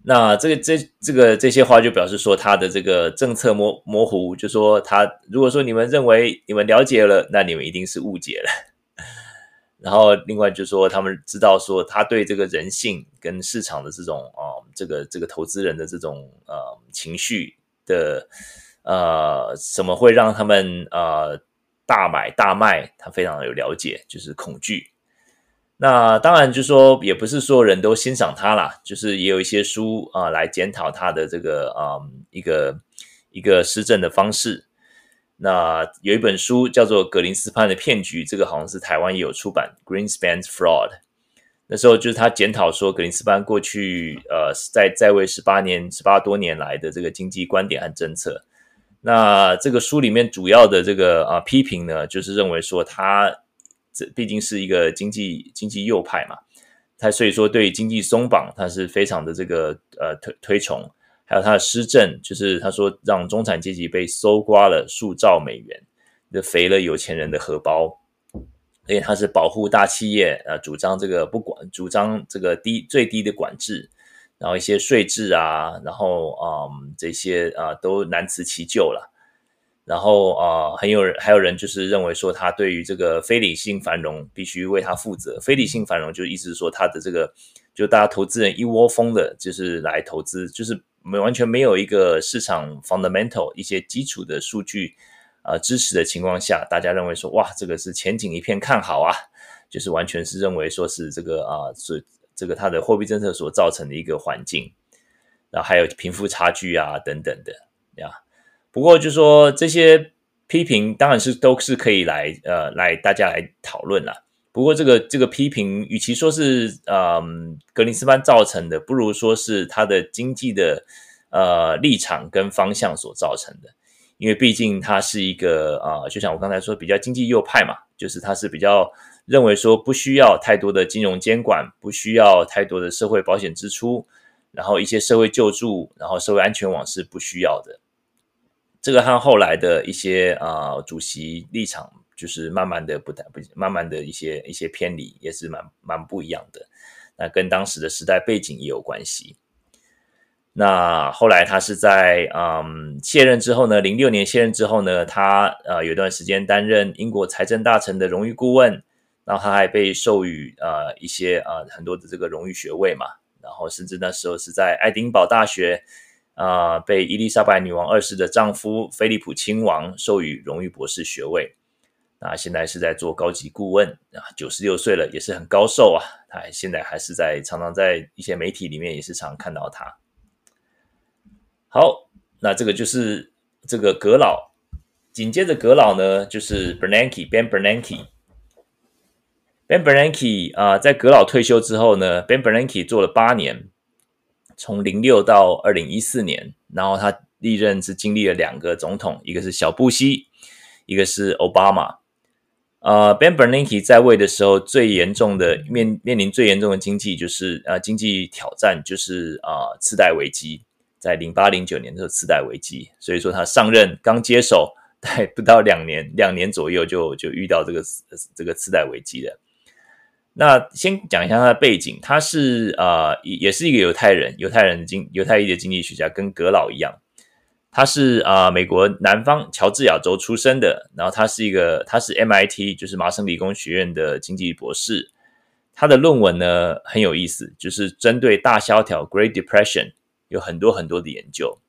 [SPEAKER 1] 那这个、这、这个这些话就表示说，他的这个政策模模糊，就说他如果说你们认为你们了解了，那你们一定是误解了。然后另外就是说，他们知道说他对这个人性跟市场的这种啊、这个这个投资人的这种呃情绪的。呃，什么会让他们呃大买大卖？他非常有了解，就是恐惧。那当然，就是说也不是所有人都欣赏他啦，就是也有一些书啊、来检讨他的这个啊、一个一个施政的方式。那有一本书叫做《格林斯潘的骗局》，这个好像是台湾也有出版，《Greenspan's Fraud》。那时候就是他检讨说，格林斯潘过去呃在在位十八年十八多年来的这个经济观点和政策。那这个书里面主要的这个啊批评呢，就是认为说他这毕竟是一个经济经济右派嘛，他所以说对经济松绑他是非常的这个呃推推崇，还有他的施政，就是他说让中产阶级被搜刮了数兆美元，就肥了有钱人的荷包，而且他是保护大企业，呃，主张这个不管主张这个低最低的管制。然后一些税制啊，然后嗯，这些啊都难辞其咎了。然后啊，很有人还有人就是认为说，他对于这个非理性繁荣必须为他负责。非理性繁荣就意思是说，他的这个就大家投资人一窝蜂的，就是来投资，就是没完全没有一个市场 fundamental 一些基础的数据啊支持的情况下，大家认为说，哇，这个是前景一片看好啊，就是完全是认为说是这个啊是。这个它的货币政策所造成的一个环境，然后还有贫富差距啊等等的呀。不过就说这些批评当然是都是可以来呃来大家来讨论啦。不过这个这个批评与其说是嗯格林斯潘造成的，不如说是他的经济的呃立场跟方向所造成的。因为毕竟他是一个啊、就像我刚才说比较经济右派嘛，就是他是比较。认为说不需要太多的金融监管，不需要太多的社会保险支出，然后一些社会救助，然后社会安全网是不需要的。这个和后来的一些啊、主席立场就是慢慢的不太不慢慢的一些一些偏离，也是蛮蛮不一样的。那跟当时的时代背景也有关系。那后来他是在嗯卸任之后呢，零六年卸任之后呢，他呃有段时间担任英国财政大臣的荣誉顾问。然后他还被授予呃一些呃很多的这个荣誉学位嘛，然后甚至那时候是在爱丁堡大学啊、被伊丽莎白女王二世的丈夫菲利普亲王授予荣誉博士学位。那现在是在做高级顾问啊，九十六岁了也是很高寿啊。他现在还是在常常在一些媒体里面也是常看到他。好，那这个就是这个阁老，紧接着阁老呢就是 Bernanke Ben Bernanke。Ben Bernanke 啊，在阁老退休之后呢，Ben Bernanke 做了八年，从零六到二零一四年，然后他历任是经历了两个总统，一个是小布希，一个是奥巴马。呃，Ben Bernanke 在位的时候，最严重的面面临最严重的经济就是呃经济挑战就是啊、次贷危机，在零八零九年的时候次贷危机，所以说他上任刚接手，还不到两年，两年左右就就遇到这个这个次贷危机了。那先讲一下他的背景，他是呃也是一个犹太人，犹太人经犹太裔的经济学家，跟格老一样，他是啊、美国南方乔治亚州出生的，然后他是一个他是 MIT 就是麻省理工学院的经济博士，他的论文呢很有意思，就是针对大萧条 Great Depression 有很多很多的研究，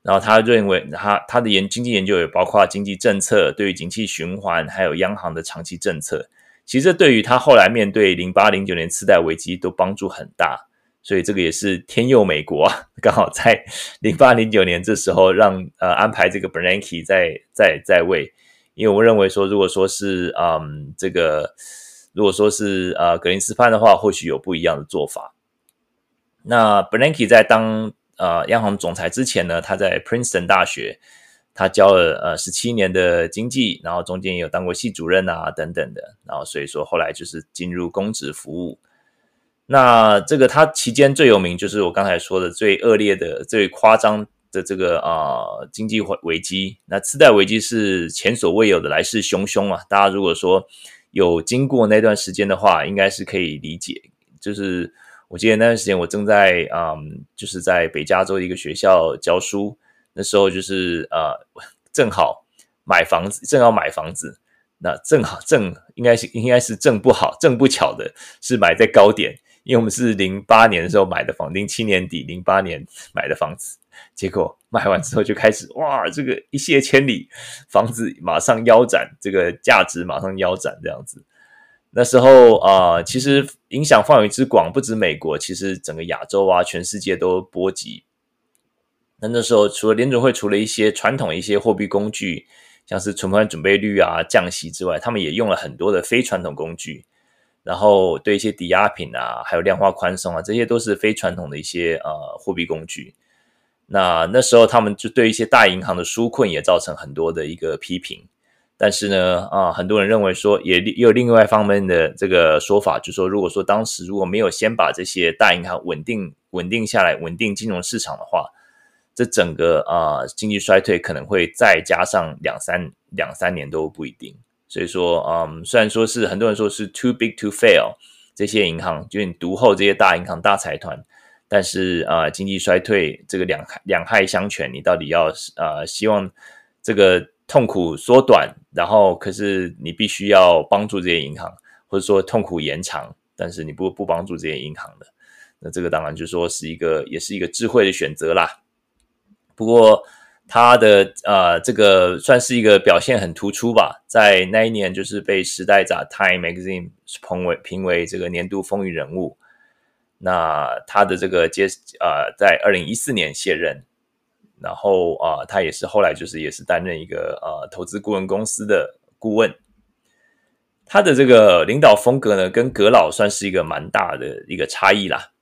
[SPEAKER 1] 然后他认为他他的研经济研究也包括经济政策对于景气循环，还有央行的长期政策。其实这对于他后来面对零八零九年次贷危机都帮助很大，所以这个也是天佑美国啊，刚好在零八零九年这时候让呃安排这个 Bernanke 在在在位，因为我认为说，如果说是嗯这个如果说是呃格林斯潘的话，或许有不一样的做法。那 Bernanke 在当呃央行总裁之前呢，他在 Princeton 大学他教了呃十七年的经济，然后中间也有当过系主任啊等等的，然后所以说后来就是进入公职服务。那这个他期间最有名就是我刚才说的最恶劣的、最夸张的这个啊、经济危机。那次贷危机是前所未有的来势汹汹啊！大家如果说有经过那段时间的话，应该是可以理解。就是我记得那段时间我正在嗯，就是在北加州一个学校教书，那时候就是呃正好买房子，正要买房子，那正好正应该是应该是正不好，正不巧的是买在高点。因为我们是零八年的时候买的房，零七年底零八年买的房子，结果买完之后就开始哇，这个一泻千里，房子马上腰斩，这个价值马上腰斩这样子。那时候啊、其实影响范围之广，不止美国，其实整个亚洲啊，全世界都波及。那那时候除了联准会，除了一些传统一些货币工具，像是存款准备率啊、降息之外，他们也用了很多的非传统工具。然后对一些抵押品啊，还有量化宽松啊，这些都是非传统的一些呃货币工具。那那时候他们就对一些大银行的纾困也造成很多的一个批评。但是呢，啊，很多人认为说，也也有另外一方面的这个说法，就是说，如果说当时如果没有先把这些大银行稳定稳定下来，稳定金融市场的话，这整个啊经济衰退可能会再加上两三两三年都不一定。所以说，嗯，虽然说是很多人说是 too big to fail，这些银行就你独后这些大银行大财团，但是啊、经济衰退这个两两害相权，你到底要呃希望这个痛苦缩短，然后可是你必须要帮助这些银行，或者说痛苦延长，但是你不不帮助这些银行的，那这个当然就说是一个也是一个智慧的选择啦。不过。他的呃，这个算是一个表现很突出吧，在那一年就是被《时代》杂 （Time Magazine） 评为评为这个年度风云人物。那他的这个接呃，在二零一四年卸任，然后啊、呃，他也是后来就是也是担任一个呃投资顾问公司的顾问。他的这个领导风格呢，跟葛老算是一个蛮大的一个差异啦。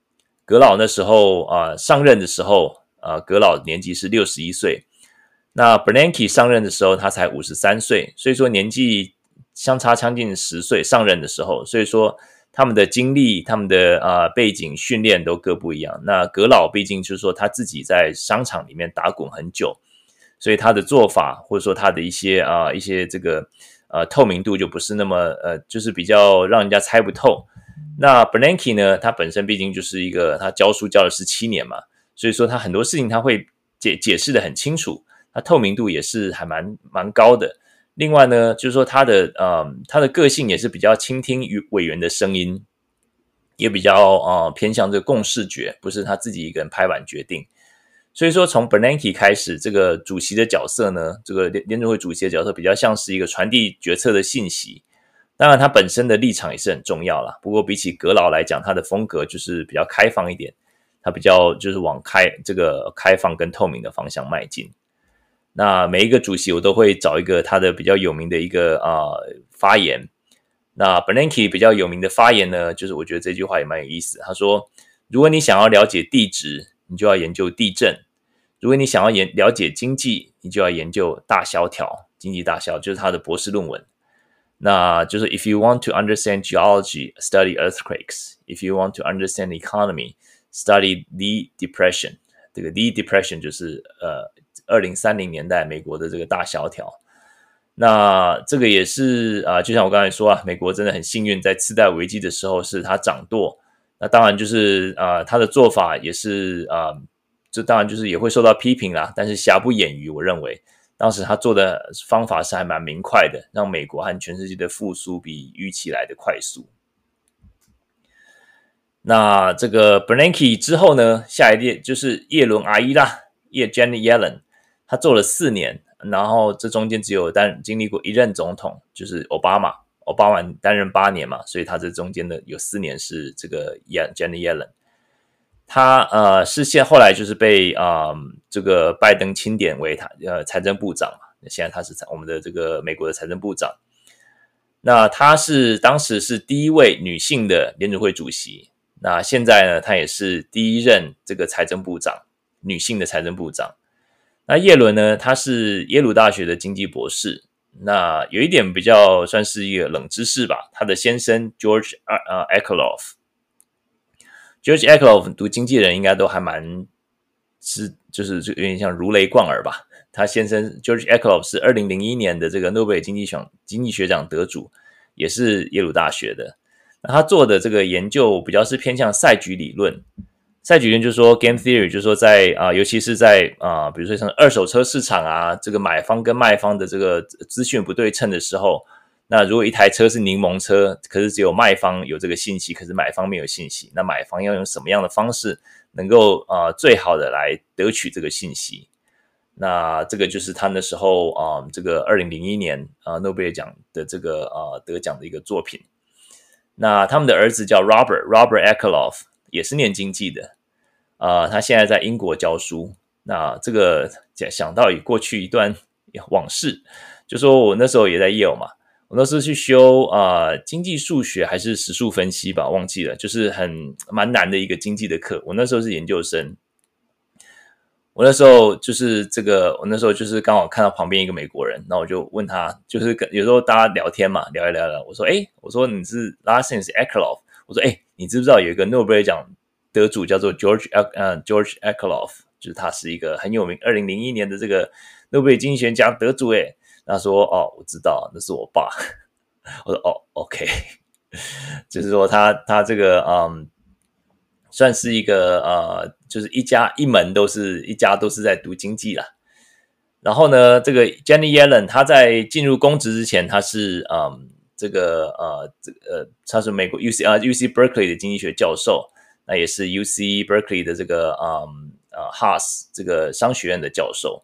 [SPEAKER 1] 葛老那时候啊、呃、上任的时候，呃，葛老年纪是六十一岁。那 Bernanke 上任的时候，他才五十三岁，所以说年纪相差将近十岁。上任的时候，所以说他们的经历、他们的啊、背景、训练都各不一样。那葛老毕竟就是说他自己在商场里面打滚很久，所以他的做法或者说他的一些啊、一些这个呃透明度就不是那么呃，就是比较让人家猜不透。那 Bernanke 呢，他本身毕竟就是一个他教书教了十七年嘛，所以说他很多事情他会解解释得很清楚。他透明度也是还蛮蛮高的。另外呢，就是说他的呃，他的个性也是比较倾听与委员的声音，也比较呃偏向这个共视觉，不是他自己一个人拍板决定。所以说，从 Bernanke 开始，这个主席的角色呢，这个联联准会主席的角色比较像是一个传递决策的信息。当然，他本身的立场也是很重要啦。不过，比起阁老来讲，他的风格就是比较开放一点，他比较就是往开这个开放跟透明的方向迈进。那每一个主席我都会找一个他的比较有名的一个啊、发言。那 Bernanke 比较有名的发言呢，就是我觉得这句话也蛮有意思。他说：“如果你想要了解地质，你就要研究地震；如果你想要研了解经济，你就要研究大萧条。经济大萧就是他的博士论文。那就是 If you want to understand geology, study earthquakes. If you want to understand economy, study the depression。这个 the depression 就是呃。”二零三零年代美国的这个大萧条，那这个也是啊，就像我刚才说啊，美国真的很幸运，在次贷危机的时候是他掌舵。那当然就是啊，他的做法也是啊，这当然就是也会受到批评啦。但是瑕不掩瑜，我认为当时他做的方法是还蛮明快的，让美国和全世界的复苏比预期来的快速。那这个 Bernanke 之后呢，下一届就是耶伦阿姨啦，耶 Jenny Yellen。他做了四年，然后这中间只有担经历过一任总统，就是奥巴马。奥巴马担任八年嘛，所以他这中间的有四年是这个 Janet Yellen。他呃是现后来就是被啊、这个拜登钦点为他呃财政部长嘛，现在他是我们的这个美国的财政部长。那他是当时是第一位女性的联准会主席，那现在呢，他也是第一任这个财政部长，女性的财政部长。那叶伦呢，他是耶鲁大学的经济博士。那有一点比较算是一个冷知识吧，他的先生 George 呃 Akerlof，George Akerlof 读经纪人应该都还蛮是就是就有点像如雷贯耳吧。他先生 George Akerlof 是二零零一年的这个诺贝尔经济奖经济学奖得主，也是耶鲁大学的。那他做的这个研究比较是偏向赛局理论。赛局理论就是说 game theory，就是说在啊、尤其是在啊、比如说像二手车市场啊，这个买方跟卖方的这个资讯不对称的时候，那如果一台车是柠檬车，可是只有卖方有这个信息，可是买方没有信息，那买方要用什么样的方式能够啊、最好的来得取这个信息？那这个就是他那时候啊、这个二零零一年啊诺贝尔奖的这个啊、得奖的一个作品。那他们的儿子叫 Robert Robert Akerlof，也是念经济的，啊、他现在在英国教书。那这个讲想到以过去一段往事，就说我那时候也在 Yale 嘛，我那时候去修啊、经济数学还是实数分析吧，忘记了，就是很蛮难的一个经济的课。我那时候是研究生。我那时候就是这个，我那时候就是刚好看到旁边一个美国人，那我就问他，就是跟有时候大家聊天嘛，聊一聊聊，我说，诶，我说你是 last name 是 Akerlof，我说，诶，你知不知道有一个诺贝尔奖得主叫做 George 呃 George Akerlof，就是他是一个很有名，二零零一年的这个诺贝尔经济学奖得主，诶，他说，哦，我知道，那是我爸，我说，哦，OK，就是说他他这个嗯。算是一个呃，就是一家一门都是一家都是在读经济啦。然后呢，这个 Jenny Yellen 她在进入公职之前，她是嗯这个呃这呃他是美国 UC 啊 UC Berkeley 的经济学教授，那也是 UC Berkeley 的这个嗯呃 Haas 这个商学院的教授。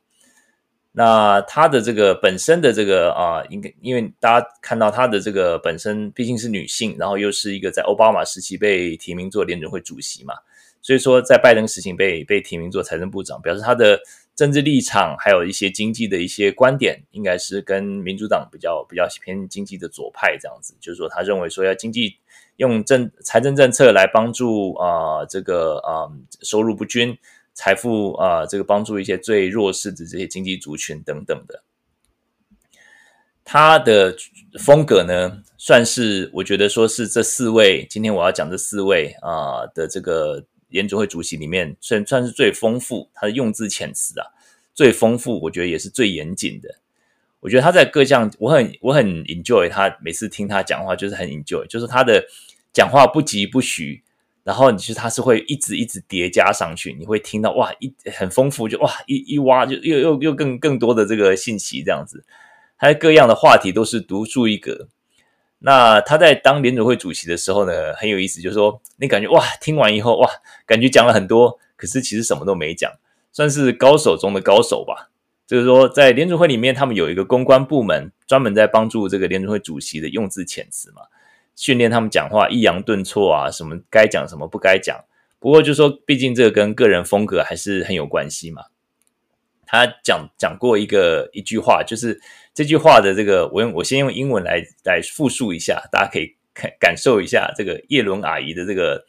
[SPEAKER 1] 那他的这个本身的这个啊，应该因为大家看到他的这个本身毕竟是女性，然后又是一个在奥巴马时期被提名做联准会主席嘛，所以说在拜登时期被被提名做财政部长，表示他的政治立场还有一些经济的一些观点，应该是跟民主党比较比较偏经济的左派这样子，就是说他认为说要经济用政财政政策来帮助啊、这个啊、收入不均。财富啊、这个帮助一些最弱势的这些经济族群等等的，他的风格呢，算是我觉得说是这四位今天我要讲这四位啊、的这个联准会主席里面，算算是最丰富，他的用字遣词啊最丰富，我觉得也是最严谨的。我觉得他在各项，我很我很 enjoy 他每次听他讲话，就是很 enjoy，就是他的讲话不疾不徐。然后你其实他是会一直一直叠加上去，你会听到哇一很丰富，就哇一一挖就又又又更更多的这个信息这样子，他的各样的话题都是独树一格。那他在当联准会主席的时候呢，很有意思，就是说你感觉哇听完以后哇感觉讲了很多，可是其实什么都没讲，算是高手中的高手吧。就是说在联准会里面，他们有一个公关部门专门在帮助这个联准会主席的用字遣词嘛。训练他们讲话抑扬顿挫啊，什么该讲什么不该讲。不过就说，毕竟这个跟个人风格还是很有关系嘛。他讲讲过一个一句话，就是这句话的这个，我用我先用英文来来复述一下，大家可以看感受一下这个叶伦阿姨的这个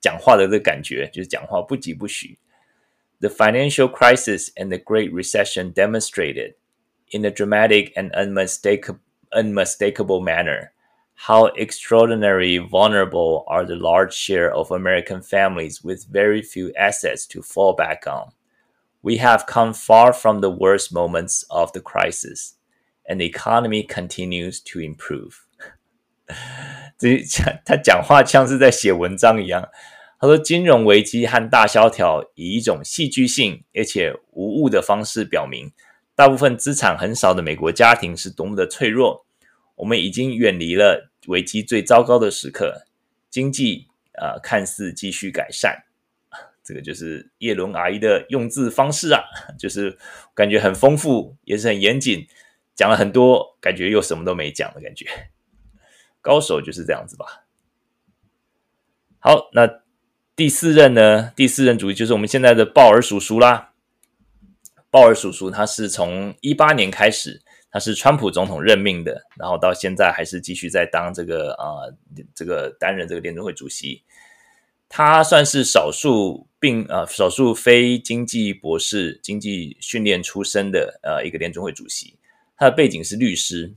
[SPEAKER 1] 讲话的这个感觉，就是讲话不疾不徐。The financial crisis and the Great Recession demonstrated in a dramatic and unmistakable unmistakable manner. How extraordinarily vulnerable are the large share of American families with very few assets to fall back on. We have come far from the worst moments of the crisis, And the economy continues to improve. 这他讲话像是在写文章一样。他说，金融危机和大萧条以一种戏剧性而且无误的方式表明，大部分资产很少的美国家庭是多么的脆弱。我们已经远离了危机最糟糕的时刻，经济、呃、看似继续改善，这个就是叶伦阿姨的用字方式啊，就是感觉很丰富，也是很严谨，讲了很多，感觉又什么都没讲的感觉，高手就是这样子吧。好，那第四任呢，第四任主席就是我们现在的鲍尔叔叔啦。鲍尔叔叔他是从一八年开始，他是川普总统任命的，然后到现在还是继续在当这个啊、这个担任这个联准会主席。他算是少数并呃少数非经济博士、经济训练出身的呃一个联准会主席。他的背景是律师，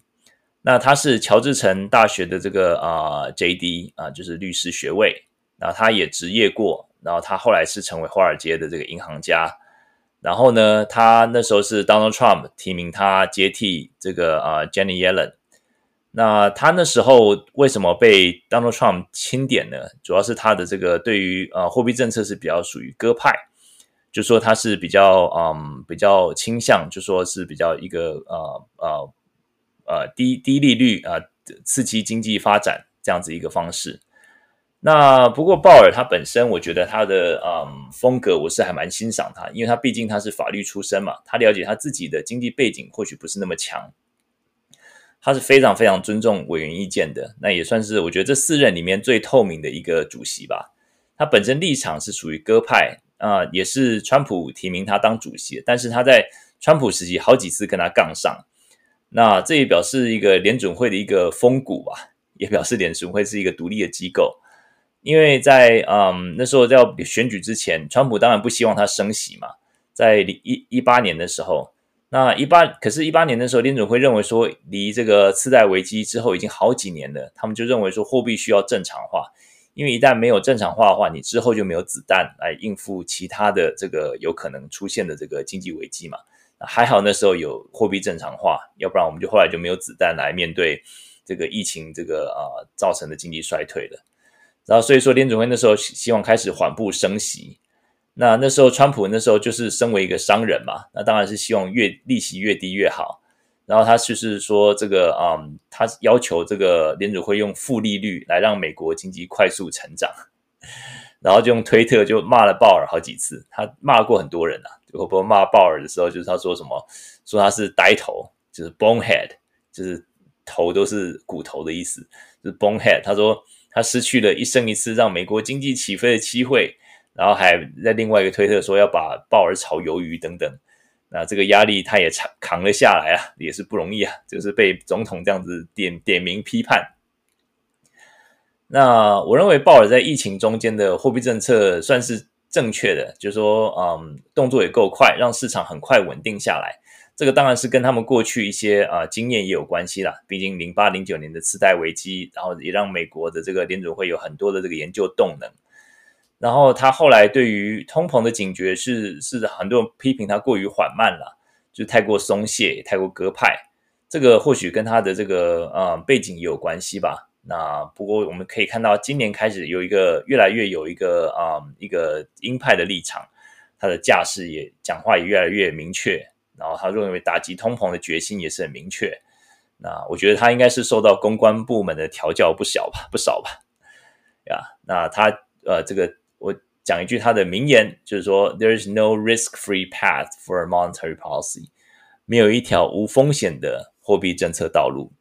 [SPEAKER 1] 那他是乔治城大学的这个啊、JD 啊、就是律师学位。然后他也执业过，然后他后来是成为华尔街的这个银行家。然后呢，他那时候是 Donald Trump 提名他接替这个啊、Janet Yellen。那他那时候为什么被 Donald Trump 钦点呢？主要是他的这个对于呃货币政策是比较属于鸽派，就说他是比较嗯比较倾向，就说是比较一个呃呃呃低低利率啊、呃、刺激经济发展这样子一个方式。那不过鲍尔他本身，我觉得他的嗯风格我是还蛮欣赏他，因为他毕竟他是法律出身嘛，他了解他自己的经济背景或许不是那么强。他是非常非常尊重委员意见的，那也算是我觉得这四任里面最透明的一个主席吧。他本身立场是属于鸽派、呃，也是川普提名他当主席，但是他在川普时期好几次跟他杠上，那这也表示一个联准会的一个风骨吧，也表示联准会是一个独立的机构。因为在嗯那时候在选举之前，川普当然不希望他升息嘛，在一一八年的时候。那一八，可是，一八年的时候，联准会认为说，离这个次贷危机之后已经好几年了，他们就认为说，货币需要正常化，因为一旦没有正常化的话，你之后就没有子弹来应付其他的这个有可能出现的这个经济危机嘛。还好那时候有货币正常化，要不然我们就后来就没有子弹来面对这个疫情这个啊、造成的经济衰退了。然后所以说，联准会那时候希望开始缓步升息。那那时候，川普那时候就是身为一个商人嘛，那当然是希望越利息越低越好。然后他就是说，这个嗯，他要求这个联储会用负利率来让美国经济快速成长。然后就用推特就骂了鲍尔好几次，他骂过很多人啊。我不骂鲍尔的时候，就是他说什么，说他是呆头，就是 bonehead，就是头都是骨头的意思，就是 bonehead。他说他失去了一生一次让美国经济起飞的机会。然后还在另外一个推特说要把鲍尔炒鱿鱼等等，那这个压力他也扛扛了下来啊，也是不容易啊，就是被总统这样子点点名批判。那我认为鲍尔在疫情中间的货币政策算是正确的，就是说，嗯，动作也够快，让市场很快稳定下来。这个当然是跟他们过去一些啊、经验也有关系啦，毕竟零八零九年的次贷危机，然后也让美国的这个联准会有很多的这个研究动能。然后他后来对于通膨的警觉是是很多人批评他过于缓慢了，就太过松懈，太过鸽派。这个或许跟他的这个呃背景也有关系吧。那不过我们可以看到，今年开始有一个越来越有一个啊、一个鹰派的立场，他的架势也讲话也越来越明确。然后他认为打击通膨的决心也是很明确。那我觉得他应该是受到公关部门的调教不小吧，不少吧。呀，那他呃这个。我讲一句他的名言，就是说：“There is no risk-free path for a monetary policy。”没有一条无风险的货币政策道路。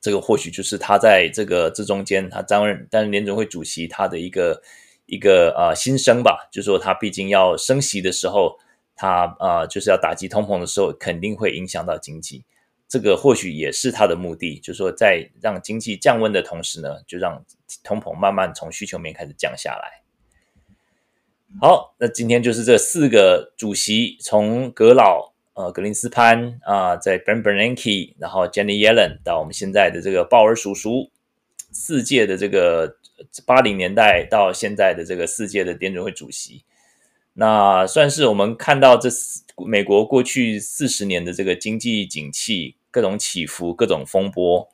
[SPEAKER 1] 这个或许就是他在这个这中间，他担任担任联准会主席，他的一个一个呃心声吧。就是说，他毕竟要升息的时候，他呃就是要打击通膨的时候，肯定会影响到经济。这个或许也是他的目的，就是说，在让经济降温的同时呢，就让通膨慢慢从需求面开始降下来。好，那今天就是这四个主席，从格老、呃格林斯潘啊、在 Ben Bernanke，然后 Janet Yellen 到我们现在的这个鲍尔叔叔，四届的这个八零年代到现在的这个四届的联准会主席，那算是我们看到这四美国过去四十年的这个经济景气各种起伏、各种风波。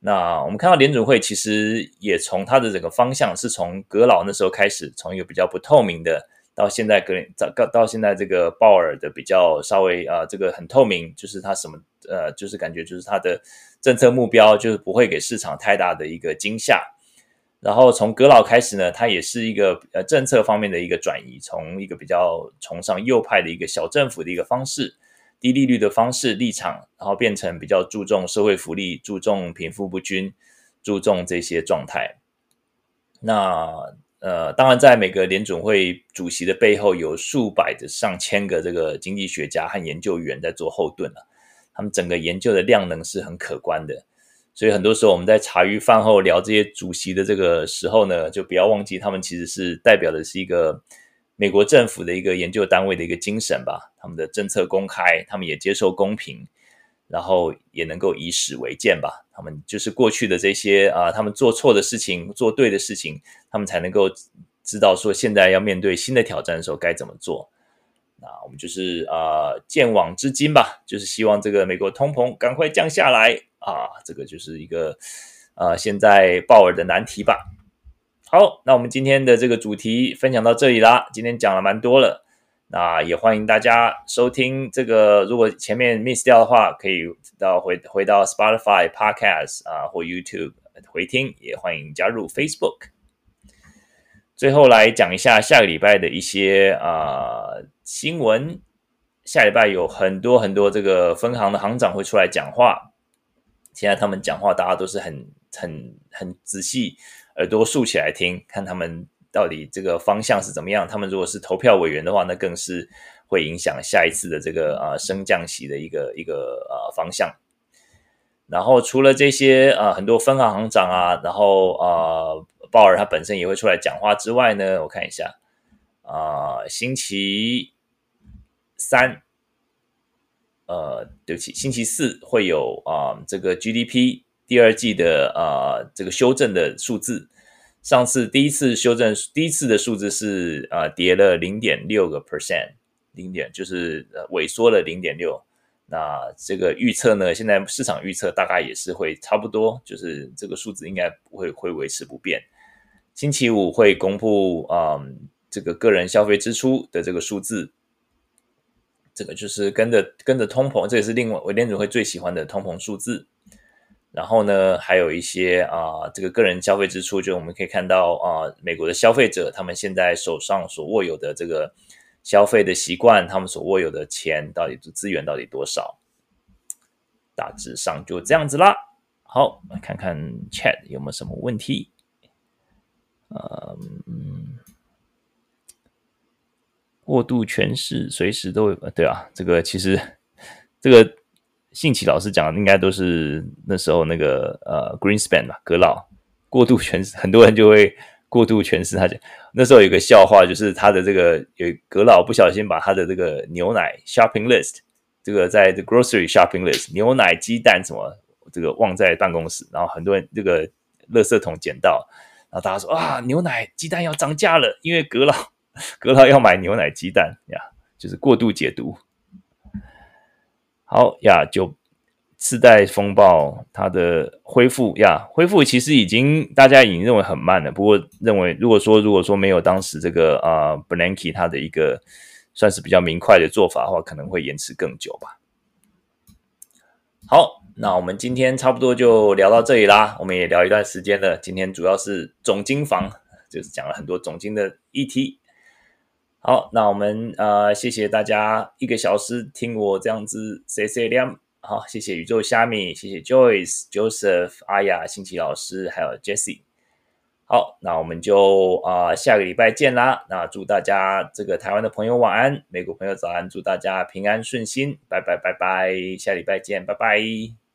[SPEAKER 1] 那我们看到联准会其实也从它的整个方向是从格老那时候开始，从一个比较不透明的，到现在格林到到现在这个鲍尔的比较稍微啊、呃、这个很透明，就是他什么呃就是感觉就是他的政策目标就是不会给市场太大的一个惊吓。然后从格老开始呢，他也是一个呃政策方面的一个转移，从一个比较崇尚右派的一个小政府的一个方式。低利率的方式立场，然后变成比较注重社会福利、注重贫富不均、注重这些状态。那呃，当然在每个联准会主席的背后有数百的上千个这个经济学家和研究员在做后盾啊，他们整个研究的量能是很可观的。所以很多时候我们在茶余饭后聊这些主席的这个时候呢，就不要忘记他们其实是代表的是一个美国政府的一个研究单位的一个精神吧。他们的政策公开，他们也接受公平，然后也能够以史为鉴吧。他们就是过去的这些啊，他们做错的事情，做对的事情，他们才能够知道说现在要面对新的挑战的时候该怎么做。那我们就是啊，鉴往知今吧，就是希望这个美国通膨赶快降下来。啊，这个就是一个呃，现在鲍尔的难题吧。好，那我们今天的这个主题分享到这里啦。今天讲了蛮多了，那也欢迎大家收听这个。如果前面 miss 掉的话，可以到回回到 Spotify Podcast 啊，或 YouTube 回听。也欢迎加入 Facebook。最后来讲一下下个礼拜的一些啊、新闻。下礼拜有很多很多这个分行的行长会出来讲话。现在他们讲话，大家都是很很很仔细，耳朵竖起来听，看他们到底这个方向是怎么样。他们如果是投票委员的话，那更是会影响下一次的这个呃升降息的一个一个呃方向。然后除了这些呃很多分行行长啊，然后呃鲍尔他本身也会出来讲话之外呢，我看一下啊、星期三。呃，对不起，星期四会有啊、这个 GDP 第二季的啊、这个修正的数字。上次第一次修正，第一次的数字是啊、跌了零点六个 percent，零点就是萎缩了零点六。那这个预测呢，现在市场预测大概也是会差不多，就是这个数字应该不会会维持不变。星期五会公布啊、这个个人消费支出的这个数字。这个就是跟着跟着通膨，这也是另外联准会最喜欢的通膨数字。然后呢，还有一些啊、这个个人消费支出，就我们可以看到啊、美国的消费者他们现在手上所握有的这个消费的习惯，他们所握有的钱到底资源到底多少？大致上就这样子啦。好，来看看 Chat 有没有什么问题。嗯。过度诠释，随时都有。对啊，这个其实这个信奇老师讲的应该都是那时候那个呃 Greenspan 吧，格老过度诠释，很多人就会过度诠释他讲。那时候有个笑话，就是他的这个有格老不小心把他的这个牛奶 shopping list，这个在 the grocery shopping list 牛奶、鸡蛋什么这个忘在办公室，然后很多人这个垃圾桶捡到，然后大家说啊，牛奶、鸡蛋要涨价了，因为格老。格老要买牛奶鸡蛋呀，就是过度解读。好呀，就次贷风暴它的恢复呀，恢复其实已经大家已经认为很慢了。不过认为如果说如果说没有当时这个啊、呃、Bernanke 他的一个算是比较明快的做法的话，可能会延迟更久吧。好，那我们今天差不多就聊到这里啦。我们也聊一段时间了，今天主要是总经房，就是讲了很多总经的议题。好，那我们呃，谢谢大家一个小时听我这样子 say say 亮。好，谢谢宇宙虾米，谢谢 Joyce、Joseph、阿雅、新奇老师，还有 Jessie。好，那我们就啊、下个礼拜见啦。那祝大家这个台湾的朋友晚安，美国朋友早安，祝大家平安顺心，拜拜拜拜，下礼拜见，拜拜。